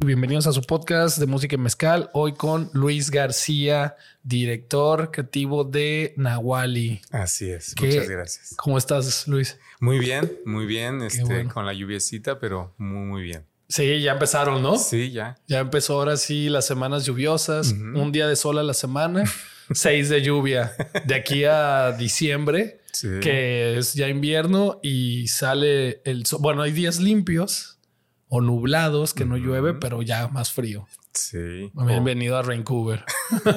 Bienvenidos a su podcast de música en mezcal. Hoy con Luis García, director creativo de Nahuali. Así es. ¿Qué- Muchas gracias. ¿Cómo estás, Luis? Muy bien, muy bien. Este, bueno. Con la lluviecita, pero muy, muy bien. Sí, ya empezaron, ¿no? Sí, ya. Ya empezó ahora sí las semanas lluviosas, un día de sol a la semana, seis de lluvia. De aquí a diciembre, Sí. que es ya invierno y sale el sol. Bueno, hay días limpios o nublados que no llueve, pero ya más frío. Sí. Bienvenido a Vancouver.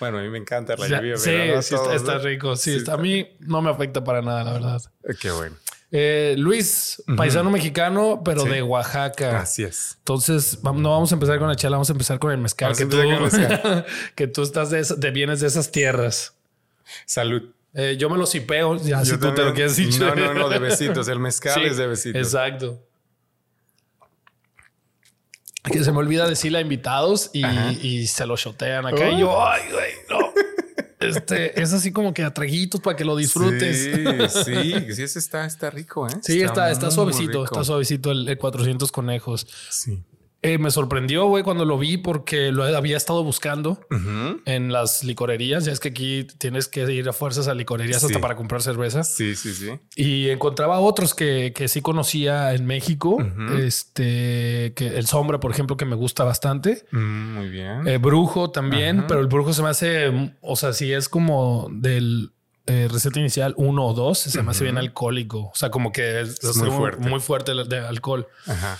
Bueno, a mí me encanta la lluvia. sí, ¿verdad? sí está, rico. Sí, Sí, está- a mí no me afecta para nada, la verdad. Qué bueno. Eh, Luis, paisano mexicano, pero Sí. de Oaxaca. Así es. Entonces, no vamos a empezar con la chela, vamos a empezar con el mezcal. Vamos Que tú, que estás de, de vienes de esas tierras. Salud. Eh, yo me lo cipeo, ya si Yo tú te lo quieres decir. No, no, no, de besitos. El mezcal Sí, es de besitos. Exacto. Que se me olvida decirle a invitados y, se lo shotean acá. Y yo, ay, güey, no. Este es así como que a traguitos para que lo disfrutes. Sí, sí, sí, ese está, está rico, ¿eh? Sí, está, está suavecito, rico. está suavecito el, el 400 conejos. Sí. Eh, me sorprendió, güey, cuando lo vi porque lo había estado buscando en las licorerías. Ya es que aquí tienes que ir a fuerzas a licorerías Sí. hasta para comprar cerveza. Sí, sí, sí. Y encontraba otros que, que sí conocía en México. Este, que el Sombra, por ejemplo, que me gusta bastante. Mm, muy bien. Eh, brujo también, pero el brujo se me hace, o sea, si es como del eh, receta inicial uno o dos, se me hace bien alcohólico. O sea, como que es, Es muy fuerte. muy fuerte el- de alcohol. Ajá.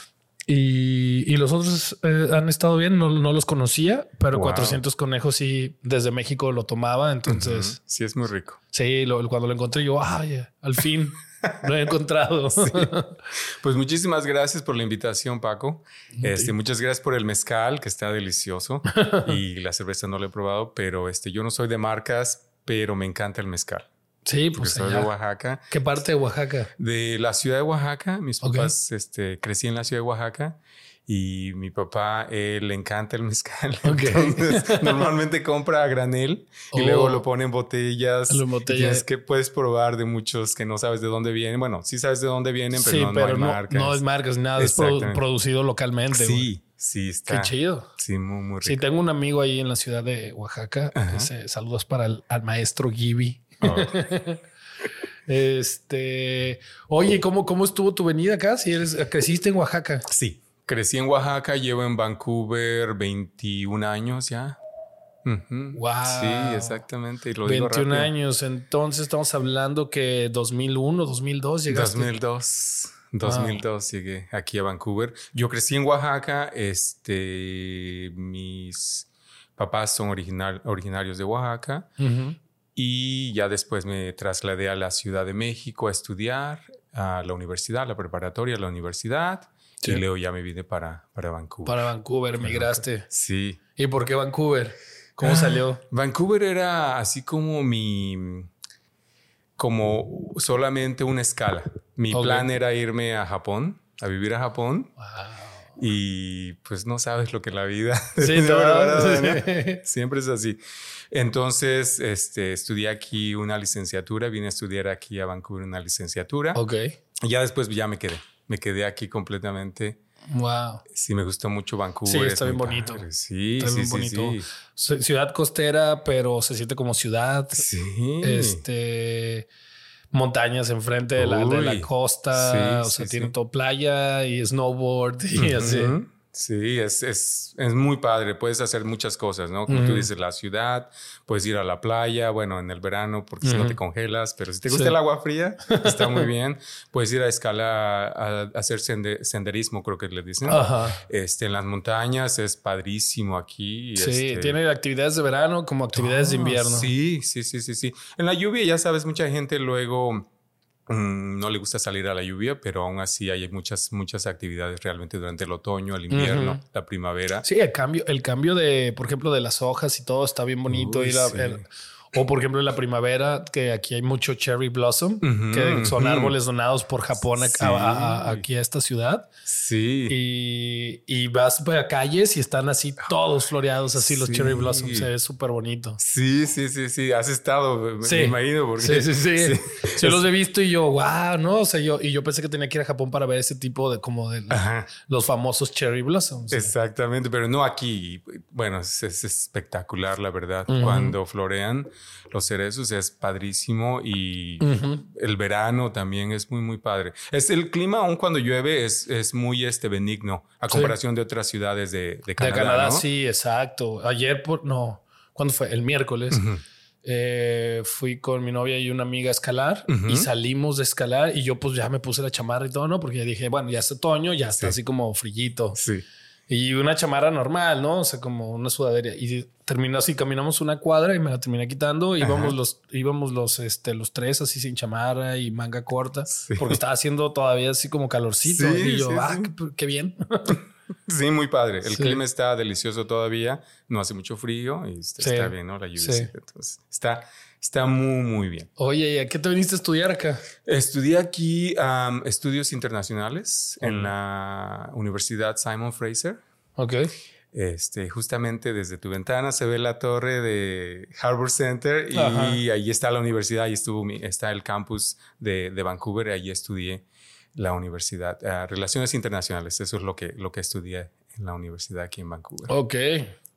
Y, y los otros eh, han estado bien, no, no los conocía, pero Wow. 400 conejos sí, desde México lo tomaba. Entonces, Ujú. Sí, es muy rico. sí, lo- cuando lo encontré, yo, ay, al fin lo he encontrado. Pues muchísimas gracias por la invitación, Paco. Este, muchas gracias por el mezcal, que está delicioso. y la cerveza no la he probado, pero este, yo no soy de marcas, pero me encanta el mezcal. Sí, pues soy de Oaxaca. ¿Qué parte de Oaxaca? De la ciudad de Oaxaca, mis papás, este, crecí en la ciudad de Oaxaca. Y mi papá eh, le encanta el mezcal. Ok. Entonces, normalmente compra a granel y Oh. luego lo pone en botellas. Lo y embotella. tienes que puedes probar de muchos que no sabes de dónde vienen. Bueno, sí sabes de dónde vienen, pero sí, no, no pero hay no, marcas. no es marcas, nada, es producido localmente. güey. Sí, sí, está. Qué chido. Sí, muy, muy Sí, rico. tengo un amigo ahí en la ciudad de Oaxaca. Ajá. Ese- saludos para el al maestro Gibi. Oh. Este, oye, ¿cómo, ¿cómo estuvo tu venida acá? Si eres, creciste en Oaxaca. Sí, crecí en Oaxaca, llevo en Vancouver 21 años ya. Wow. Sí, exactamente. Y lo digo 21 rápido. años. Entonces estamos hablando que 2001, 2002 llegaste. 2002. 2002 llegué aquí a Vancouver. Yo crecí en Oaxaca. Este, mis papás son original, originarios de Oaxaca. Ujú. Y ya después me trasladé a la Ciudad de México a estudiar, a la universidad, a la preparatoria, a la universidad. Sí. Y luego ya me vine para, para Vancouver. Para Vancouver migraste. Sí. ¿Y por qué Vancouver? ¿Cómo Ah. salió? Vancouver era así como mi. como solamente una escala. Mi plan era irme a Japón, a vivir a Japón. Wow. Y pues no sabes lo que la vida. Sí, ¿no? verdad, ¿no? Siempre es así. Entonces, este, estudié aquí una licenciatura, vine a estudiar aquí a Vancouver una licenciatura. Ok. Y ya después ya me quedé. Me quedé aquí completamente. Wow. Sí, me gustó mucho Vancouver. Sí, es está bien bonito. padre. Sí, Está sí, bien sí, bonito. sí. Ciudad costera, pero se siente como ciudad. Sí. Este montañas enfrente de la, de la Uy, costa. sí, o sea, sí. tiene todo playa y snowboard y así. Sí, es, es, es muy padre. Puedes hacer muchas cosas, ¿no? Como tú Ujú. dices, la ciudad, puedes ir a la playa, bueno, en el verano, porque si no te congelas, pero si te gusta Sí. el agua fría, está muy bien. Puedes ir a escala, a, hacer sende- senderismo, creo que le dicen. Ajá. Este, en las montañas es padrísimo aquí. Sí, este, tiene actividades de verano como actividades de invierno. Sí, sí, sí, sí, sí. En la lluvia, ya sabes, mucha gente luego mm, no le gusta salir a la lluvia, pero aún así hay muchas, muchas actividades realmente durante el otoño, el invierno, la primavera. Sí, el cambio, el cambio de, por ejemplo, de las hojas y todo está bien bonito. Uy, ir a- sí. el- O por ejemplo en la primavera, que aquí hay mucho cherry blossom, que son árboles donados por Japón aquí a esta ciudad. Sí. Y, y, vas a calles y están así todos floreados, así los cherry blossom. Se ve súper bonito. Sí, sí, sí, sí. Has estado, me imagino. Porque... Sí, sí, sí. Yo los he visto y yo, wow, no, o sea, yo, y yo pensé que tenía que ir a Japón para ver ese tipo de como de los famosos cherry blossoms. Exactamente, pero no aquí. Bueno, es, espectacular, la verdad. Cuando florean los cerezos es padrísimo y el verano también es muy, muy padre. Es el clima, aun cuando llueve, es, es muy este, benigno a comparación de otras ciudades de, de Canadá. De Canadá, sí, exacto. Ayer, por, no, ¿cuándo fue? El miércoles. Eh, fui con mi novia y una amiga a escalar y salimos de escalar y yo pues ya me puse la chamarra y todo, ¿no? Porque ya dije, bueno, ya es otoño, ya está así como frillito. Sí. Y una chamarra normal, ¿no? O sea, como una sudadera. Y terminó así, caminamos una cuadra y me la terminé quitando. Íbamos los, íbamos los, este, los tres así sin chamarra y manga corta. Porque estaba haciendo todavía así como calorcito. y yo, ah, qué, bien. sí, muy padre. El clima está delicioso todavía. No hace mucho frío y está, bien, ¿no? La lluvia. Entonces, está, está muy, muy bien. Oye, ¿y a qué te viniste a estudiar acá? Estudié aquí estudios internacionales en la Universidad Simon Fraser. Ok. Este, justamente desde tu ventana se ve la torre de Harbor Center y ahí está la universidad, ahí estuvo está el campus de, de Vancouver, ahí estudié la universidad, uh, Relaciones Internacionales, eso es lo que, lo que estudié en la universidad aquí en Vancouver. Ok.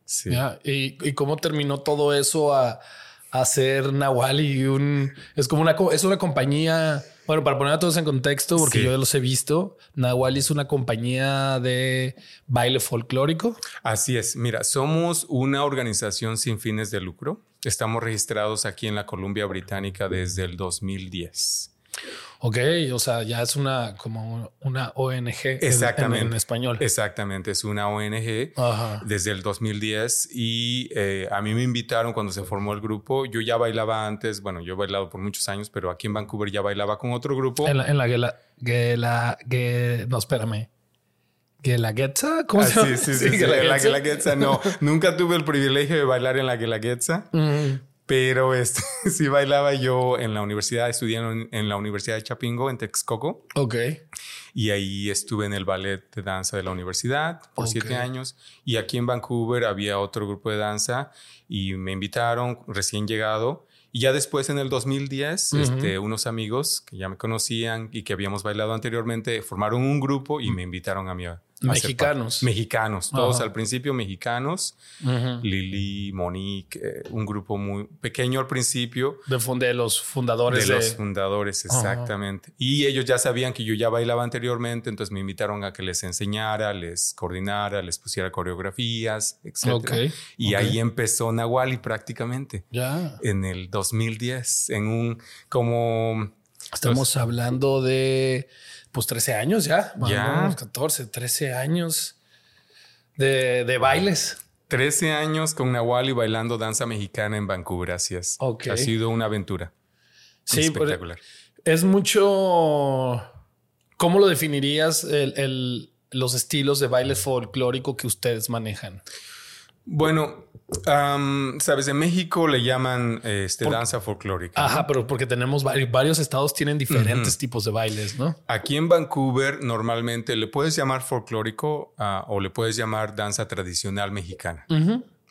Sí. ¿Y, ¿Y, cómo terminó todo eso a, hacer Nawali un es como una es una compañía bueno para poner a todos en contexto porque yo los he visto Nawali es una compañía de baile folclórico. Así es. Mira somos una organización sin fines de lucro. Estamos registrados aquí en la Columbia Británica desde el 2010 Ok, o sea, ya es una como una ONG Exactamente. En, español. Exactamente, es una ONG desde el 2010 y eh, a mí me invitaron cuando se formó el grupo. Yo ya bailaba antes, bueno, yo he bailado por muchos años, pero aquí en Vancouver ya bailaba con otro grupo. En la, en la, la, no, espérame. ¿Guelaguetza? ¿Cómo se ah, llama? Sí, sí, sí. la Guelaguetza. No, nunca tuve el privilegio de bailar en la Guelaguetza. Pero este, sí bailaba yo en la universidad, estudié en, la Universidad de Chapingo, en Texcoco. Ok. Y ahí estuve en el ballet de danza de la universidad por siete años. Y aquí en Vancouver había otro grupo de danza y me invitaron recién llegado. Y ya después, en el 2010, este, unos amigos que ya me conocían y que habíamos bailado anteriormente formaron un grupo y me invitaron a mi Mexicanos. Mexicanos, todos al principio mexicanos. Lili, Monique, eh, un grupo muy pequeño al principio. De, de los fundadores. De, los fundadores, exactamente. Y ellos ya sabían que yo ya bailaba anteriormente, entonces me invitaron a que les enseñara, les coordinara, les pusiera coreografías, etc. Y ahí empezó Nahuali prácticamente. Ya. En el 2010, en un como... Estamos hablando de pues 13 años ya. Ya. 14, 13 años de, de bailes. 13 años con Nahuali bailando danza mexicana en Vancouver, gracias. Ha sido una aventura. Sí, espectacular. Es mucho. ¿Cómo lo definirías el, los estilos de baile folclórico que ustedes manejan? Bueno, sabes, en México le llaman este, danza folclórica. Ajá, pero porque tenemos varios, estados tienen diferentes tipos de bailes, ¿no? Aquí en Vancouver normalmente le puedes llamar folclórico ah, o le puedes llamar danza tradicional mexicana.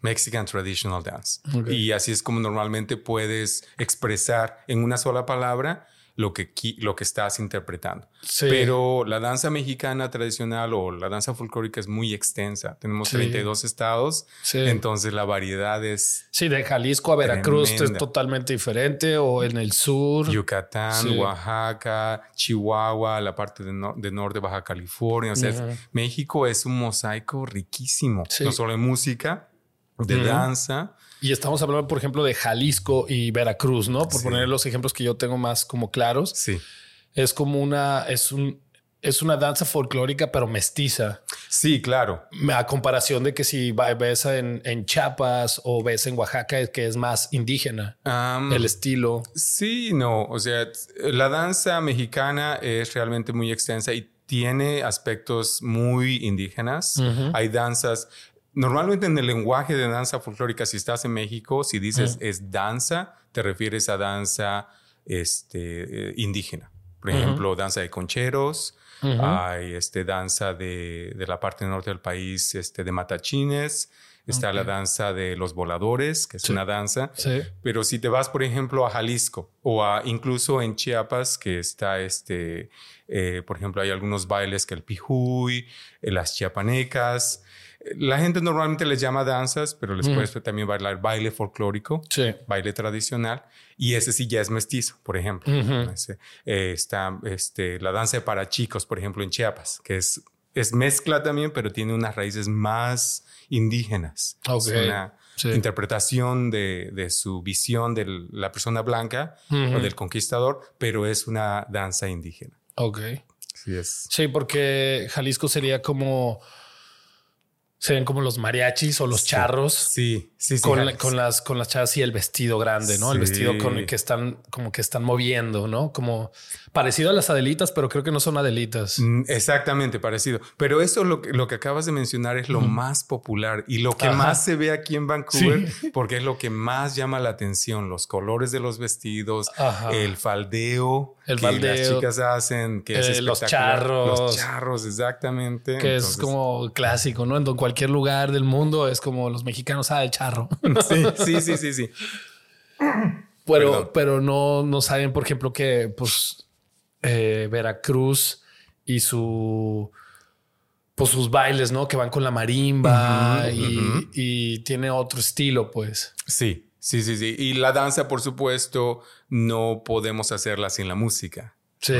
Mexican Traditional Dance. Y así es como normalmente puedes expresar en una sola palabra lo que, lo que estás interpretando. Pero la danza mexicana tradicional o la danza folclórica es muy extensa. Tenemos 32 estados, entonces la variedad es... Sí, de Jalisco a Veracruz es totalmente diferente o en el sur. Yucatán, Oaxaca, Chihuahua, la parte de, norte de Baja California. O sea, México es un mosaico riquísimo, no solo en música, de danza, y estamos hablando, por ejemplo, de Jalisco y Veracruz, ¿no? Por poner los ejemplos que yo tengo más como claros. Sí. Es como una, es un, es una danza folclórica, pero mestiza. Sí, claro. A comparación de que si ves en, en Chiapas o ves en Oaxaca, que es más indígena el estilo. Sí, no. O sea, la danza mexicana es realmente muy extensa y tiene aspectos muy indígenas. Hay danzas Normalmente en el lenguaje de danza folclórica, si estás en México, si dices es danza, te refieres a danza este, eh, indígena. Por ejemplo, danza de concheros, hay este, danza de, de, la parte norte del país este, de matachines, está la danza de los voladores, que es una danza. Sí. Pero si te vas, por ejemplo, a Jalisco o a, incluso en Chiapas, que está este, eh, por ejemplo, hay algunos bailes que el pijuy, eh, las chiapanecas, la gente normalmente les llama danzas, pero les puedes también bailar baile folclórico, baile tradicional, y ese sí ya es mestizo, por ejemplo. Eh, está este, la danza para chicos, por ejemplo, en Chiapas, que es, es mezcla también, pero tiene unas raíces más indígenas. Es una interpretación de, de, su visión de la persona blanca o del conquistador, pero es una danza indígena. Ok. Sí, es. Sí, porque Jalisco sería como se ven como los mariachis o los charros. Sí, sí, sí. Con, con, las, con las chavas y el vestido grande, ¿no? El vestido con el que están como que están moviendo, ¿no? Como parecido a las adelitas, pero creo que no son adelitas. Mm, exactamente, parecido. Pero eso lo que, lo que acabas de mencionar es lo más popular y lo que más se ve aquí en Vancouver, porque es lo que más llama la atención. Los colores de los vestidos, el faldeo el que las chicas hacen, que es eh, los charros. Los charros, exactamente. Que es como clásico, ¿no? En cualquier lugar del mundo es como los mexicanos, ah, el charro. Sí, sí, sí, sí, Pero, pero no, no saben, por ejemplo, que pues eh, Veracruz y su pues sus bailes, ¿no? Que van con la marimba y, y, tiene otro estilo, pues. Sí, Sí, sí, sí. Y la danza, por supuesto, no podemos hacerla sin la música. Sí.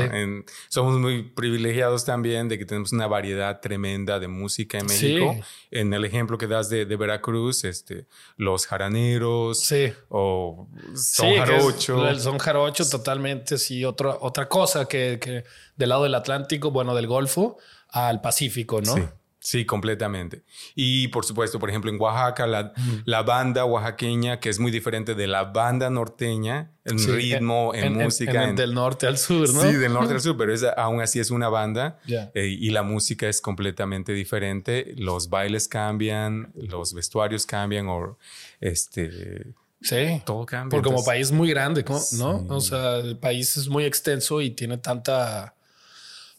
somos muy privilegiados también de que tenemos una variedad tremenda de música en México. En el ejemplo que das de, Veracruz, este, los jaraneros sí. o son jarocho. el son jarocho totalmente, sí. Otra, otra cosa que, que del lado del Atlántico, bueno, del Golfo al Pacífico, ¿no? Sí. Sí, completamente. Y por supuesto, por ejemplo, en Oaxaca, la, la, banda oaxaqueña, que es muy diferente de la banda norteña, en ritmo, en, música. En, del norte al sur, ¿no? Sí, del norte al sur, pero es, aún así es una banda eh, y la música es completamente diferente. Los bailes cambian, los vestuarios cambian, o este. Sí, todo cambia. Porque como país muy grande, ¿no? O sea, el país es muy extenso y tiene tanta.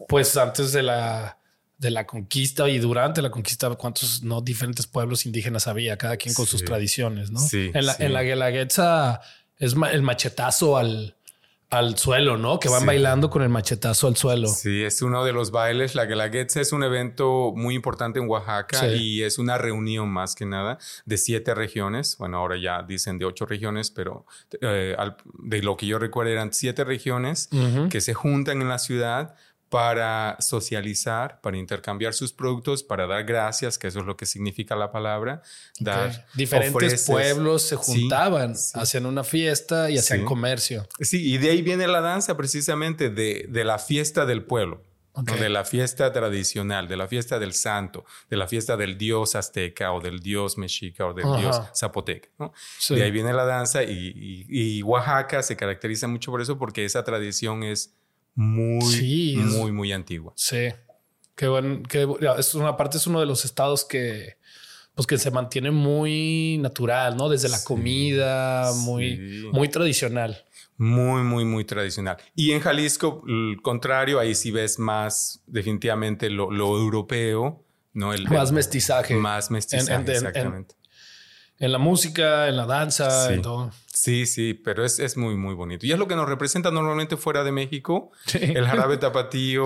Pues antes de la de la conquista y durante la conquista, cuántos no diferentes pueblos indígenas había, cada quien con sus tradiciones, ¿no? Sí, en la, en la Guelaguetza es el machetazo al, al suelo, ¿no? Que van bailando con el machetazo al suelo. Sí, es uno de los bailes. La Guelaguetza es un evento muy importante en Oaxaca y es una reunión más que nada de siete regiones. Bueno, ahora ya dicen de ocho regiones, pero eh, de lo que yo recuerdo eran siete regiones que se juntan en la ciudad para socializar, para intercambiar sus productos, para dar gracias, que eso es lo que significa la palabra. Dar Diferentes pueblos se juntaban, hacían una fiesta y hacían comercio. Sí, y de ahí viene la danza precisamente de, de la fiesta del pueblo. de la fiesta tradicional, de la fiesta del santo, de la fiesta del dios azteca o del dios mexica o del dios zapoteca. De ahí viene la danza y, y, Oaxaca se caracteriza mucho por eso porque esa tradición es muy, muy, muy antigua. Sí. Qué bueno. Que es una parte, es uno de los estados que, pues que se mantiene muy natural, ¿no? Desde la comida, muy, muy tradicional. Muy, muy, muy tradicional. Y en Jalisco, el contrario, ahí sí ves más definitivamente lo, europeo, ¿no? El, más mestizaje. Más mestizaje, exactamente. En, la música, en la danza, en todo. Sí, sí, pero es, es, muy, muy bonito. Y es lo que nos representa normalmente fuera de México. El jarabe tapatío,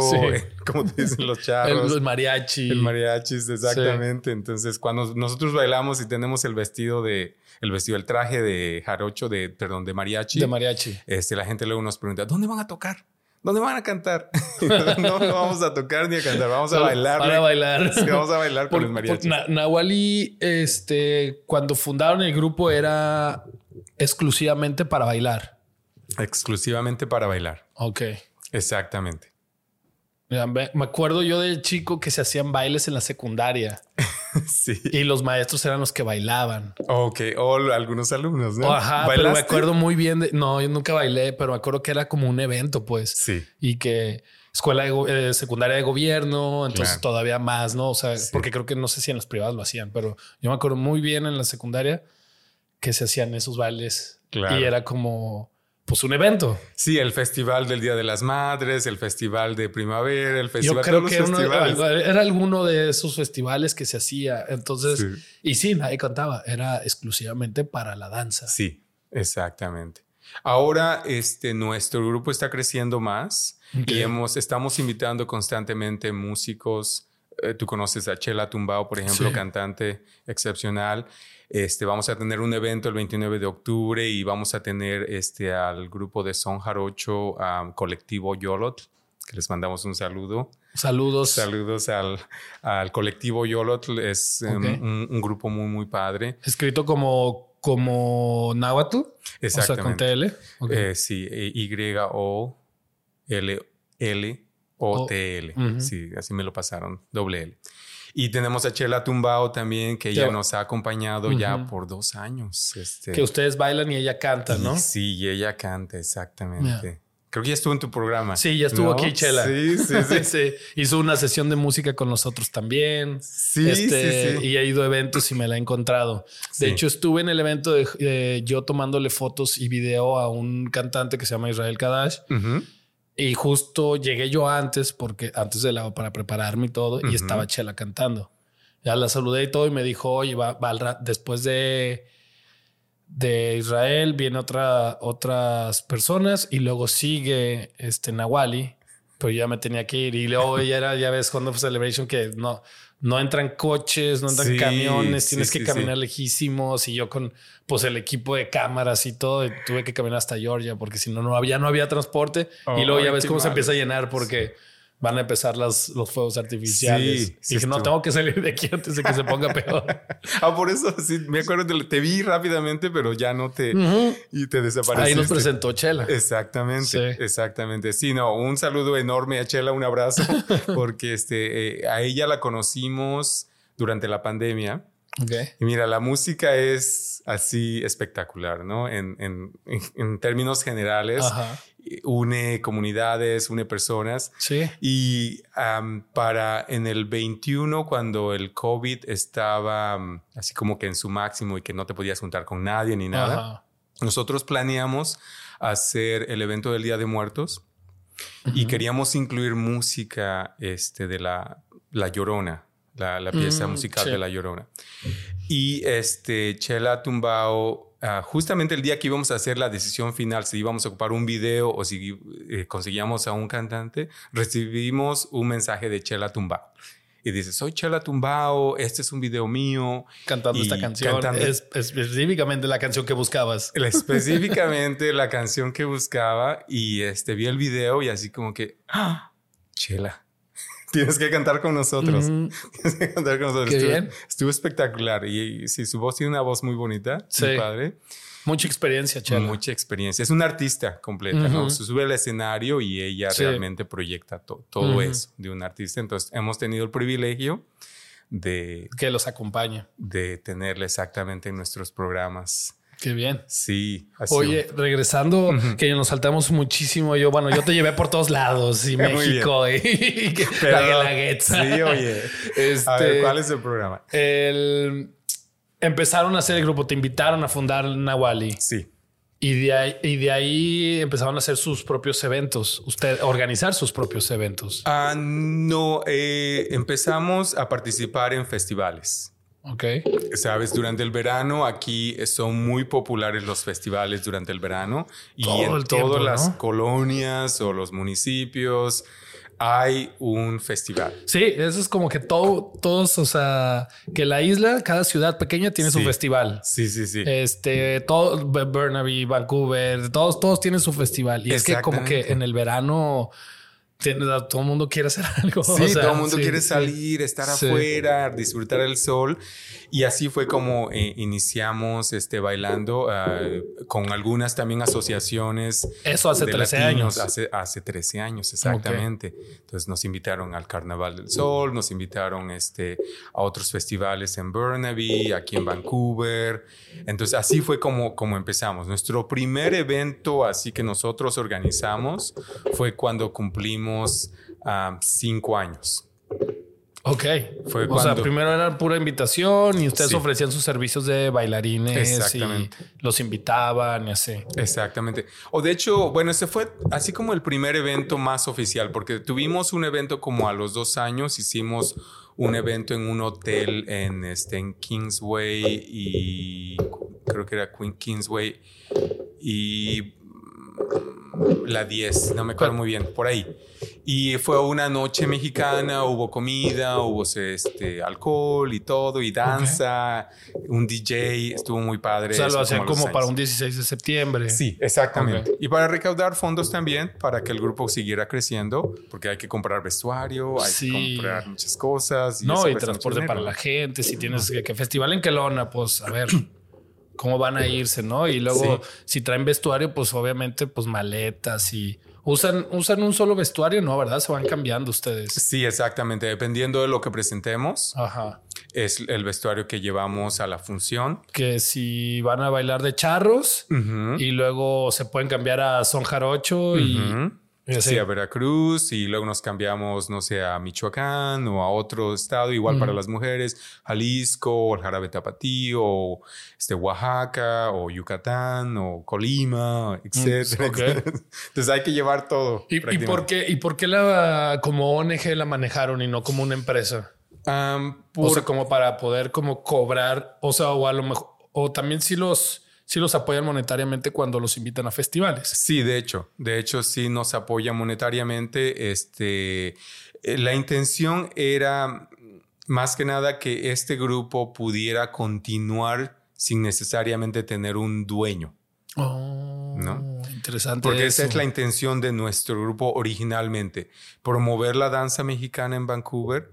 como dicen los charros. El, mariachi. El mariachi, exactamente. Entonces, cuando nosotros bailamos y tenemos el vestido de, el vestido, el traje de jarocho, de, perdón, de mariachi. De mariachi. Este, la gente luego nos pregunta, ¿dónde van a tocar? ¿Dónde van a cantar? no, no vamos a tocar ni a cantar, vamos a bailar. Para bailar. vamos a bailar con los mariachis. Nahuali, este, cuando fundaron el grupo era exclusivamente para bailar. Exclusivamente para bailar. Ok. Exactamente. me acuerdo yo del chico que se hacían bailes en la secundaria. sí. Y los maestros eran los que bailaban. Ok, o algunos alumnos, ¿no? Ajá, pero me acuerdo muy bien de. No, yo nunca bailé, pero me acuerdo que era como un evento, pues. Sí. Y que escuela de, eh, secundaria de gobierno, entonces todavía más, ¿no? O sea, porque creo que no sé si en las privadas lo hacían, pero yo me acuerdo muy bien en la secundaria que se hacían esos bailes. Y era como pues un evento. Sí, el festival del Día de las Madres, el festival de primavera, el festival Yo creo que era alguno de esos festivales que se hacía. Entonces, y sí, nadie cantaba, era exclusivamente para la danza. Sí, exactamente. Ahora, este, nuestro grupo está creciendo más y hemos, estamos invitando constantemente músicos. Eh, tú conoces a Chela Tumbao, por ejemplo, cantante excepcional. Este, vamos a tener un evento el 29 de octubre y vamos a tener este, al grupo de Son Jarocho, colectivo Yolot, que les mandamos un saludo. Saludos. Saludos al, al colectivo Yolot. Es em, un, grupo muy, muy padre. Escrito como, como Nahuatl. Exactamente. O sea, con TL. Eh, sí, e, Y-O-L-L-O-T-L. Sí, así me lo pasaron. Doble L. Y tenemos a Chela Tumbao también, que ella nos ha acompañado ya por dos años. Este. Que ustedes bailan y ella canta, ¿no? sí, y ella canta, exactamente. Creo que ya estuvo en tu programa. Sí, ya estuvo aquí, Chela. Sí, sí, sí. Hizo una sesión de música con nosotros también. Sí, este, sí, Y ha ido a eventos y me la he encontrado. De hecho, estuve en el evento de yo tomándole fotos y video a un cantante que se llama Israel Kadash. Y justo llegué yo antes, porque antes de la para prepararme y todo, y estaba Chela cantando. Ya la saludé y todo, y me dijo, oye, va, después de, de Israel vienen otra, otras personas, y luego sigue este Nawali, pero ya me tenía que ir. Y luego ya era, ya ves, cuando fue Celebration, que no, no entran coches, no entran camiones, tienes que caminar lejísimos. Y yo con pues el equipo de cámaras y todo, tuve que caminar hasta Georgia porque si no, no había, no había transporte. Y luego ya ves cómo se empieza a llenar porque van a empezar las, los fuegos artificiales. y dije, no, tengo que salir de aquí antes de que se ponga peor. ah, por eso sí, me acuerdo, te, te vi rápidamente, pero ya no te... Y te desapareciste. Ahí nos presentó Chela. Exactamente, exactamente. Sí, no, un saludo enorme a Chela, un abrazo, porque este, eh, a ella la conocimos durante la pandemia. Okay. Y mira, la música es así espectacular, ¿no? En, en, en términos generales. Ajá une comunidades, une personas. Sí. Y para en el 21, cuando el COVID estaba así como que en su máximo y que no te podías juntar con nadie ni nada, nosotros planeamos hacer el evento del Día de Muertos y queríamos incluir música este, de la, la Llorona. La, pieza mm, musical de La Llorona. Y este, Chela Tumbao Ah, justamente el día que íbamos a hacer la decisión final, si íbamos a ocupar un video o si eh, conseguíamos a un cantante, recibimos un mensaje de Chela Tumbao. Y dice, soy Chela Tumbao, este es un video mío. Cantando esta canción. es, específicamente la canción que buscabas. Específicamente la canción que buscaba. Y este, vi el video y así como que, ¡Ah! Chela tienes que cantar con nosotros. Tienes que cantar con nosotros. estuvo, espectacular. Y, sí, su voz tiene una voz muy bonita, sí. muy padre. Mucha experiencia, Chela. Mucha experiencia. Es una artista completa, ¿no? Se sube al escenario y ella realmente proyecta todo eso de un artista. Entonces, hemos tenido el privilegio de... Que los acompañe. De tenerla exactamente en nuestros programas. Qué bien. Sí. Oye, regresando, que nos saltamos muchísimo. Yo, bueno, yo te llevé por todos lados y México y, la Guelaguetza. Sí, oye. Este, ¿cuál es el programa? El, empezaron a hacer el grupo, te invitaron a fundar Nawali. Sí. Y de, ahí, y de ahí empezaron a hacer sus propios eventos, usted organizar sus propios eventos. Ah, no, eh, empezamos a participar en festivales. Ok. Sabes, durante el verano aquí son muy populares los festivales durante el verano y en todas las colonias o los municipios hay un festival. Sí, eso es como que todo, todos, o sea, que la isla, cada ciudad pequeña tiene su festival. Sí, sí, sí. Este, todo, Burnaby, Vancouver, todos, todos tienen su festival. Y es que como que en el verano todo el mundo quiere hacer algo. Sí, todo el mundo quiere salir, estar afuera, disfrutar el sol. Y así fue como eh, iniciamos este, bailando ah, con algunas también asociaciones. Eso hace 13 años. Hace, hace 13 años, exactamente. Entonces nos invitaron al Carnaval del Sol, nos invitaron este, a otros festivales en Burnaby, aquí en Vancouver. Entonces así fue como, como empezamos. Nuestro primer evento así que nosotros organizamos fue cuando cumplimos ah, cinco años. Ok. Fue o sea, primero era pura invitación y ustedes ofrecían sus servicios de bailarines y los invitaban y así. Exactamente. O de hecho, bueno, ese fue así como el primer evento más oficial, porque tuvimos un evento como a los dos años, hicimos un evento en un hotel en, este, en Kingsway y creo que era Kingsway y la 10, no me acuerdo muy bien, por ahí. Y fue una noche mexicana, hubo comida, hubo este, alcohol y todo, y danza, un DJ, estuvo muy padre. O sea, lo hacían como, para un 16 de septiembre. Sí, exactamente. Y para recaudar fondos también, para que el grupo siguiera creciendo, porque hay que comprar vestuario, hay que comprar muchas cosas. Y no, y transporte para la gente, si tienes que, que festival en Kelowna, pues a ver. Cómo van a irse, ¿no? Y luego, si traen vestuario, pues obviamente, pues maletas y usan, usan un solo vestuario, ¿no? ¿Verdad? Se van cambiando ustedes. Sí, exactamente. Dependiendo de lo que presentemos. Ajá. Es el vestuario que llevamos a la función. Que si van a bailar de charros y luego se pueden cambiar a son jarocho y Sí, a Veracruz y luego nos cambiamos, no sé, a Michoacán o a otro estado, igual para las mujeres, Jalisco, o el Jarabe Tapatío, o este, Oaxaca, o Yucatán, o Colima, mm, etcétera. Entonces hay que llevar todo. ¿Y, por qué, ¿Y por qué la, como ONG la manejaron y no como una empresa? O sea, como para poder como cobrar, o sea, o a lo mejor, o también si los sí los apoyan monetariamente cuando los invitan a festivales. Sí, de hecho, de hecho sí nos apoya monetariamente. Este, eh, la intención era más que nada que este grupo pudiera continuar sin necesariamente tener un dueño. Oh, ¿no? interesante. Porque esa es la intención de nuestro grupo originalmente, promover la danza mexicana en Vancouver,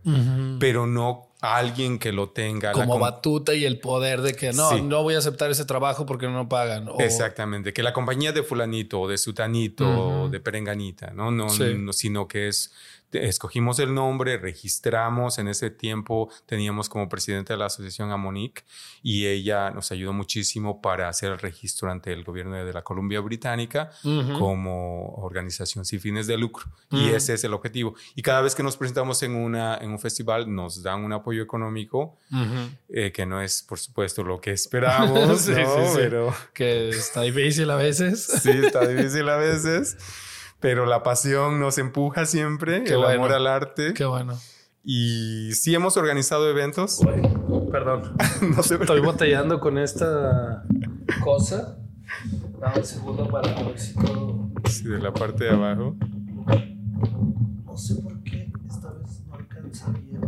pero no alguien que lo tenga. Como batuta y el poder de que no, no voy a aceptar ese trabajo porque no pagan. Exactamente, que la compañía de fulanito o de sutanito o de perenganita, ¿no? No, no, sino que es escogimos el nombre, registramos, en ese tiempo teníamos como presidente de la asociación a Monique y ella nos ayudó muchísimo para hacer el registro ante el gobierno de la Columbia Británica como organización sin fines de lucro. Y ese es el objetivo. Y cada vez que nos presentamos en, una, en un festival nos dan un apoyo económico eh, que no es, por supuesto, lo que esperamos, pero que está difícil a veces. sí, está difícil a veces pero la pasión nos empuja siempre, el amor al arte. Qué bueno. Y sí hemos organizado eventos. perdón. no sé Estoy botellando con esta cosa. Dame un segundo para ver si. Sí, de la parte de abajo. No sé por qué esta vez no alcanza bien.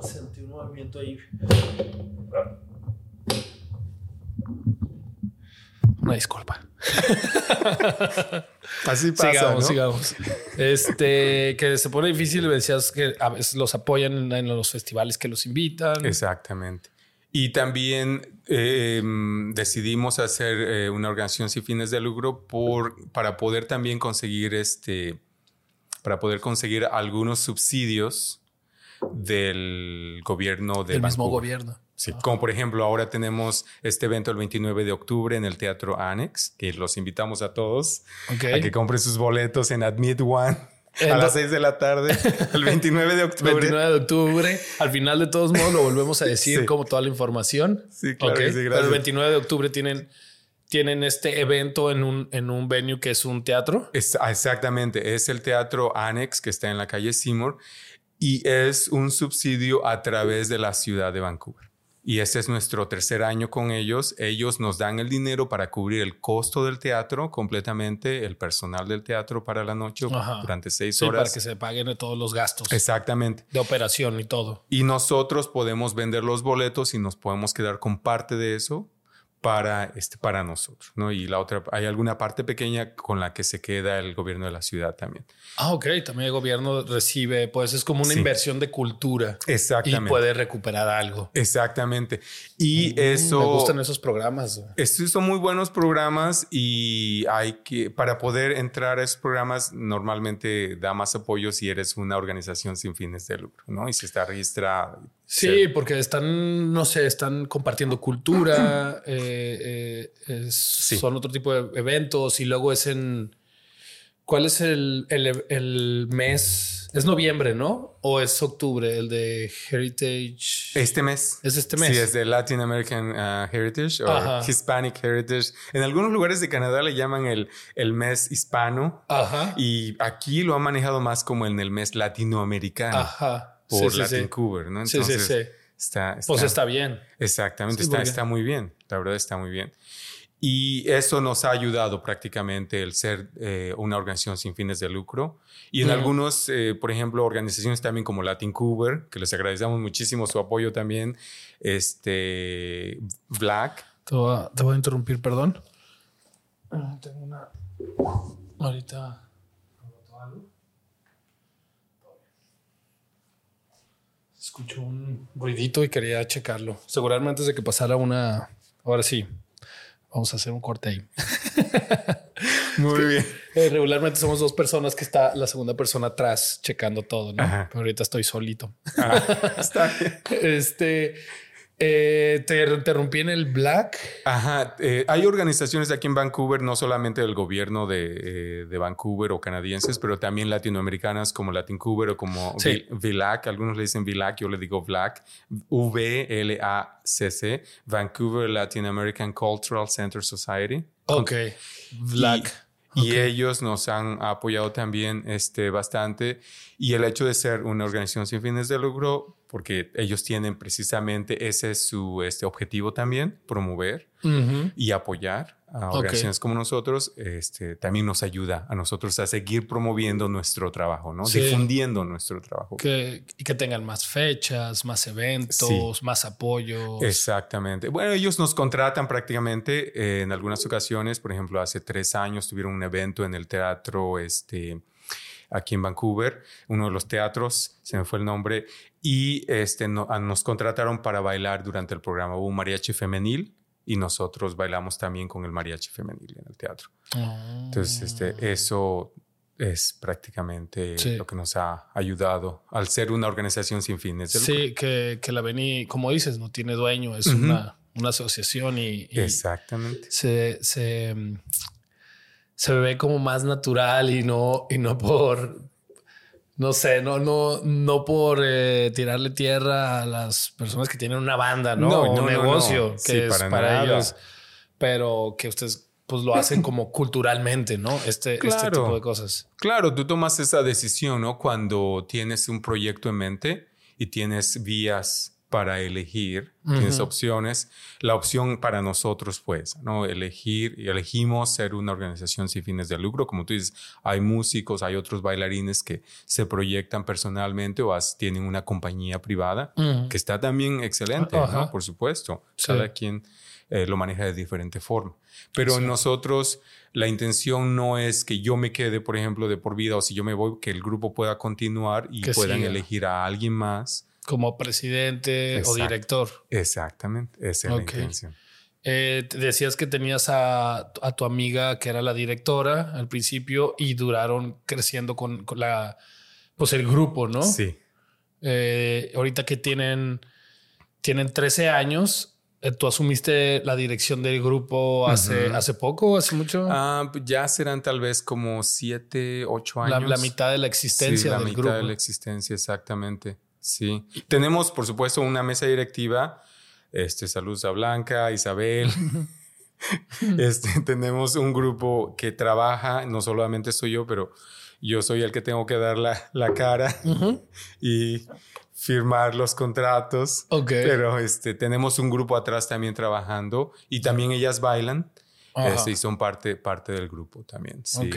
Sentí un movimiento ahí. Una disculpa. Así pasa. Sigamos, sigamos. Este, que se pone difícil, decías que a veces los apoyan en los festivales que los invitan. Exactamente. Y también em, decidimos hacer eh, una organización sin fines de lucro por, para poder también conseguir este, para poder conseguir algunos subsidios del gobierno del mismo gobierno. Sí, como por ejemplo, ahora tenemos este evento el 29 de octubre en el Teatro Annex, que los invitamos a todos a que compren sus boletos en Admit One. a las 6 de la tarde, el 29 de octubre. 29 de octubre. Al final, de todos modos, lo volvemos a decir como toda la información. Sí, claro. sí, Pero el 29 de octubre tienen, tienen este evento en un, en un venue que es un teatro. Es, exactamente. Es el Teatro Annex que está en la calle Seymour y es un subsidio a través de la ciudad de Vancouver. Y este es nuestro tercer año con ellos. Ellos nos dan el dinero para cubrir el costo del teatro completamente, el personal del teatro para la noche durante seis horas. Para que se paguen todos los gastos. Exactamente. De operación y todo. Y nosotros podemos vender los boletos y nos podemos quedar con parte de eso para, este, para nosotros, ¿no? Y la otra, hay alguna parte pequeña con la que se queda el gobierno de la ciudad también. Ah, ok, también el gobierno recibe, pues es como una inversión de cultura. Exactamente. Y puede recuperar algo. Exactamente. Y mm, eso... Me gustan esos programas. Estos son muy buenos programas y hay que, para poder entrar a esos programas, normalmente da más apoyo si eres una organización sin fines de lucro, ¿no? Y si está registrada Sí, porque están, no sé, están compartiendo cultura, eh, eh, son otro tipo de eventos y luego es en... ¿Cuál es el, el, mes? Es noviembre, ¿no? ¿O es octubre el de Heritage? Este mes. Es este mes. Sí, es de Latin American uh, Heritage o Hispanic Heritage. En algunos lugares de Canadá le llaman el, el mes hispano. Ajá. Y aquí lo han manejado más como en el mes latinoamericano. Ajá por Latin ¿no? Entonces, sí, Está, pues está bien. Exactamente, está, está muy bien. La verdad está muy bien. Y eso nos ha ayudado prácticamente el ser eh, una organización sin fines de lucro. Y en algunos, eh, por ejemplo, organizaciones también como Latin Cuber, que les agradecemos muchísimo su apoyo también, este, Black. Te voy a, interrumpir, perdón. Ah, tengo una... Ahorita... Escucho un ruidito y quería checarlo. Seguramente antes de que pasara una. Ahora sí, vamos a hacer un corte ahí. Muy bien. Eh, regularmente somos dos personas que está la segunda persona atrás checando todo, ¿no? Pero ahorita estoy solito. Ah, está bien. Este. Eh, te interrumpí en el Black. Ajá. Eh, hay organizaciones aquí en Vancouver, no solamente del gobierno de, eh, Vancouver o canadienses, pero también latinoamericanas como Latincuber o como VLAC. Algunos le dicen VLAC, yo le digo Black. V-L-A-C-C. Vancouver Latin American Cultural Center Society. Ok. Y ellos nos han apoyado también este, bastante. Y el hecho de ser una organización sin fines de lucro, porque ellos tienen precisamente ese es su este, objetivo también, promover y apoyar a organizaciones como nosotros, este, también nos ayuda a nosotros a seguir promoviendo nuestro trabajo, ¿no? Difundiendo nuestro trabajo. Que, y que tengan más fechas, más eventos, más apoyo. Exactamente. Bueno, ellos nos contratan prácticamente eh, en algunas ocasiones, por ejemplo, hace tres años tuvieron un evento en el teatro, este, aquí en Vancouver, uno de los teatros, se me fue el nombre, y este, nos contrataron para bailar durante el programa. Hubo un mariachi femenil y nosotros bailamos también con el mariachi femenil en el teatro. Entonces, este, ah. eso es prácticamente lo que nos ha ayudado al ser una organización sin fines de Sí, que, que, la vení, como dices, no tiene dueño, es una, una, asociación y, Exactamente. Se, se, se, ve como más natural y no, y no por no sé, no, no, no por eh, tirarle tierra a las personas que tienen una banda, ¿no? no un negocio que es para, ellos, pero que ustedes pues lo hacen como culturalmente, ¿no? Este, este tipo de cosas. Claro, tú tomas esa decisión, ¿no? Cuando tienes un proyecto en mente y tienes vías para elegir, tienes opciones. La opción para nosotros, pues, ¿no? Elegir y elegimos ser una organización sin fines de lucro. Como tú dices, hay músicos, hay otros bailarines que se proyectan personalmente o tienen una compañía privada, que está también excelente, ¿no? Por supuesto. Cada quien eh, lo maneja de diferente forma. Pero nosotros, la intención no es que yo me quede, por ejemplo, de por vida o si yo me voy, que el grupo pueda continuar y puedan elegir a alguien más como presidente o director. Exactamente, esa es la intención. Eh, decías que tenías a, tu amiga que era la directora al principio y duraron creciendo con, la, pues el grupo, ¿no? Sí. Eh, ahorita que tienen, tienen 13 años, eh, ¿tú asumiste la dirección del grupo hace, hace poco, hace mucho? Ah, pues ya serán tal vez como 7, 8 años. La, mitad de la existencia sí, la mitad de la existencia, exactamente. Sí. Tenemos, por supuesto, una mesa directiva. Este, Salud a Blanca, Isabel. este, tenemos un grupo que trabaja, no solamente soy yo, pero yo soy el que tengo que dar la, la cara y firmar los contratos. Pero este, tenemos un grupo atrás también trabajando y también ellas bailan. Este, y son parte, parte del grupo también. Sí.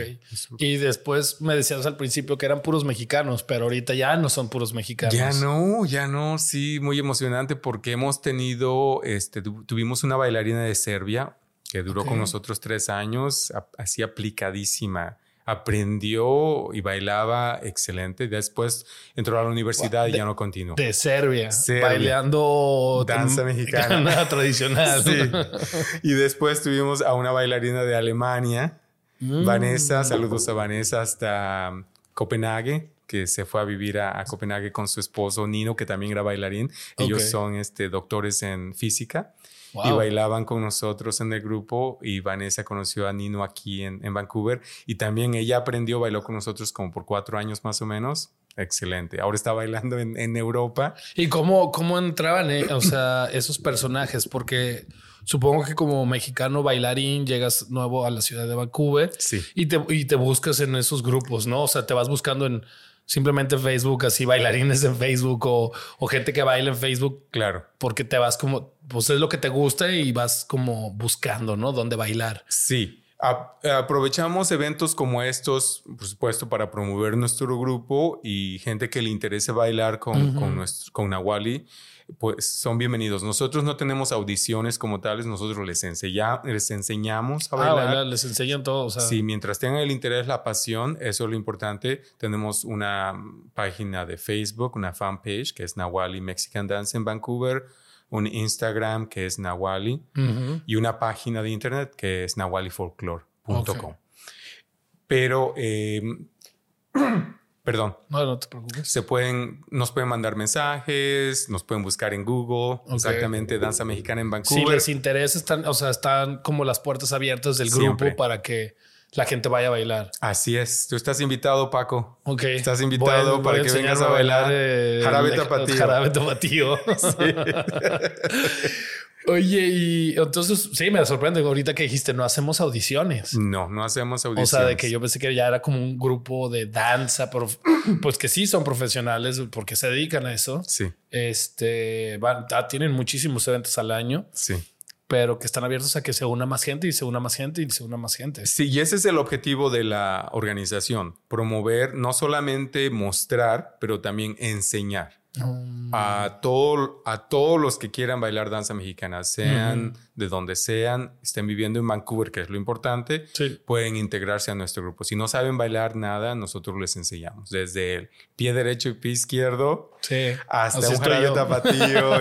Y después me decías al principio que eran puros mexicanos, pero ahorita ya no son puros mexicanos. Ya no, ya no. Sí, muy emocionante porque hemos tenido, este, tuvimos una bailarina de Serbia que duró con nosotros tres años, así aplicadísima aprendió y bailaba excelente. Después entró a la universidad y ya no continuó. De Serbia, bailando danza mexicana tradicional. Y después tuvimos a una bailarina de Alemania, mm. Vanessa. Saludos a Vanessa hasta Copenhague que se fue a vivir a, Copenhague con su esposo Nino, que también era bailarín. Ellos son este, doctores en física y bailaban con nosotros en el grupo y Vanessa conoció a Nino aquí en, en, Vancouver y también ella aprendió, bailó con nosotros como por cuatro años más o menos. Excelente. Ahora está bailando en, en Europa. ¿Y cómo, cómo entraban eh? o sea, esos personajes? Porque supongo que como mexicano bailarín llegas nuevo a la ciudad de Vancouver sí. y, te, y te buscas en esos grupos, ¿no? O sea, te vas buscando en simplemente Facebook, así bailarines en Facebook o, o, gente que baila en Facebook. Claro. Porque te vas como, pues es lo que te gusta y vas como buscando, ¿no? Dónde bailar. Sí. aprovechamos eventos como estos, por supuesto, para promover nuestro grupo y gente que le interese bailar con, con, nuestro, con Nawali pues son bienvenidos. Nosotros no tenemos audiciones como tales, nosotros les, les enseñamos a ah, bailar. les enseñan todo. Sí, mientras tengan el interés, la pasión, eso es lo importante. Tenemos una página de Facebook, una fanpage que es Nawali Mexican Dance en Vancouver, un Instagram que es Nawali y una página de internet que es nawalifolklore.com. Pero eh, Perdón. No, no te preocupes. Se pueden, nos pueden mandar mensajes, nos pueden buscar en Google, exactamente Danza Mexicana en Vancouver. Si les interesa, están, o sea, están como las puertas abiertas del grupo para que la gente vaya a bailar. Así es. Tú estás invitado, Paco. Ok. Estás invitado para que vengas a bailar, eh, Jarabe Tapatío. Jarabe Tapatío. Oye, y entonces sí, me sorprende ahorita que dijiste, no hacemos audiciones. No, no hacemos audiciones. O sea, de que yo pensé que ya era como un grupo de danza, pues que sí son profesionales porque se dedican a eso. Sí. Este, van, ah, tienen muchísimos eventos al año. Sí. Pero que están abiertos a que se una más gente y se una más gente y se una más gente. Sí, y ese es el objetivo de la organización, promover, no solamente mostrar, pero también enseñar. A, todo, a todos los que quieran bailar danza mexicana, sean de donde sean, estén viviendo en Vancouver, que es lo importante, pueden integrarse a nuestro grupo. Si no saben bailar nada, nosotros les enseñamos. Desde el pie derecho y pie izquierdo hasta un jarabe tapatío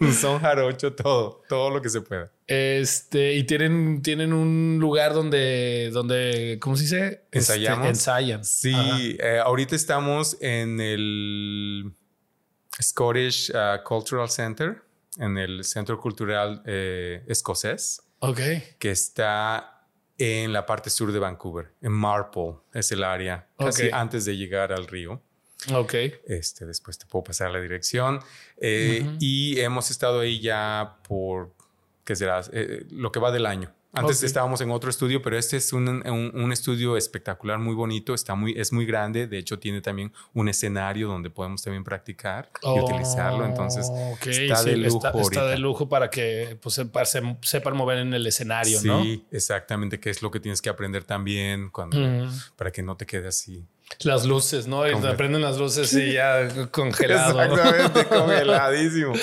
y son jarocho, todo, todo lo que se pueda. Este, y tienen, tienen un lugar donde, donde, ¿cómo se dice? Este, Ensayamos. ensayan. Sí, eh, ahorita estamos en el Scottish uh, Cultural Center, en el Centro Cultural eh, Escocés. Ok. Que está en la parte sur de Vancouver, en Marple, es el área, casi antes de llegar al río. Ok. Este, después te puedo pasar la dirección. Eh, y hemos estado ahí ya por, ¿qué será? Eh, lo que va del año. Antes estábamos en otro estudio, pero este es un, un, estudio espectacular, muy bonito, está muy, es muy grande, de hecho tiene también un escenario donde podemos también practicar y utilizarlo, entonces está de lujo. Está, de lujo para que pues, se, sepan mover en el escenario, ¿no? Sí, exactamente, que es lo que tienes que aprender también cuando, para que no te quede así. Las luces, ¿no? Y prenden las luces y ya congelado. Exactamente, congeladísimo.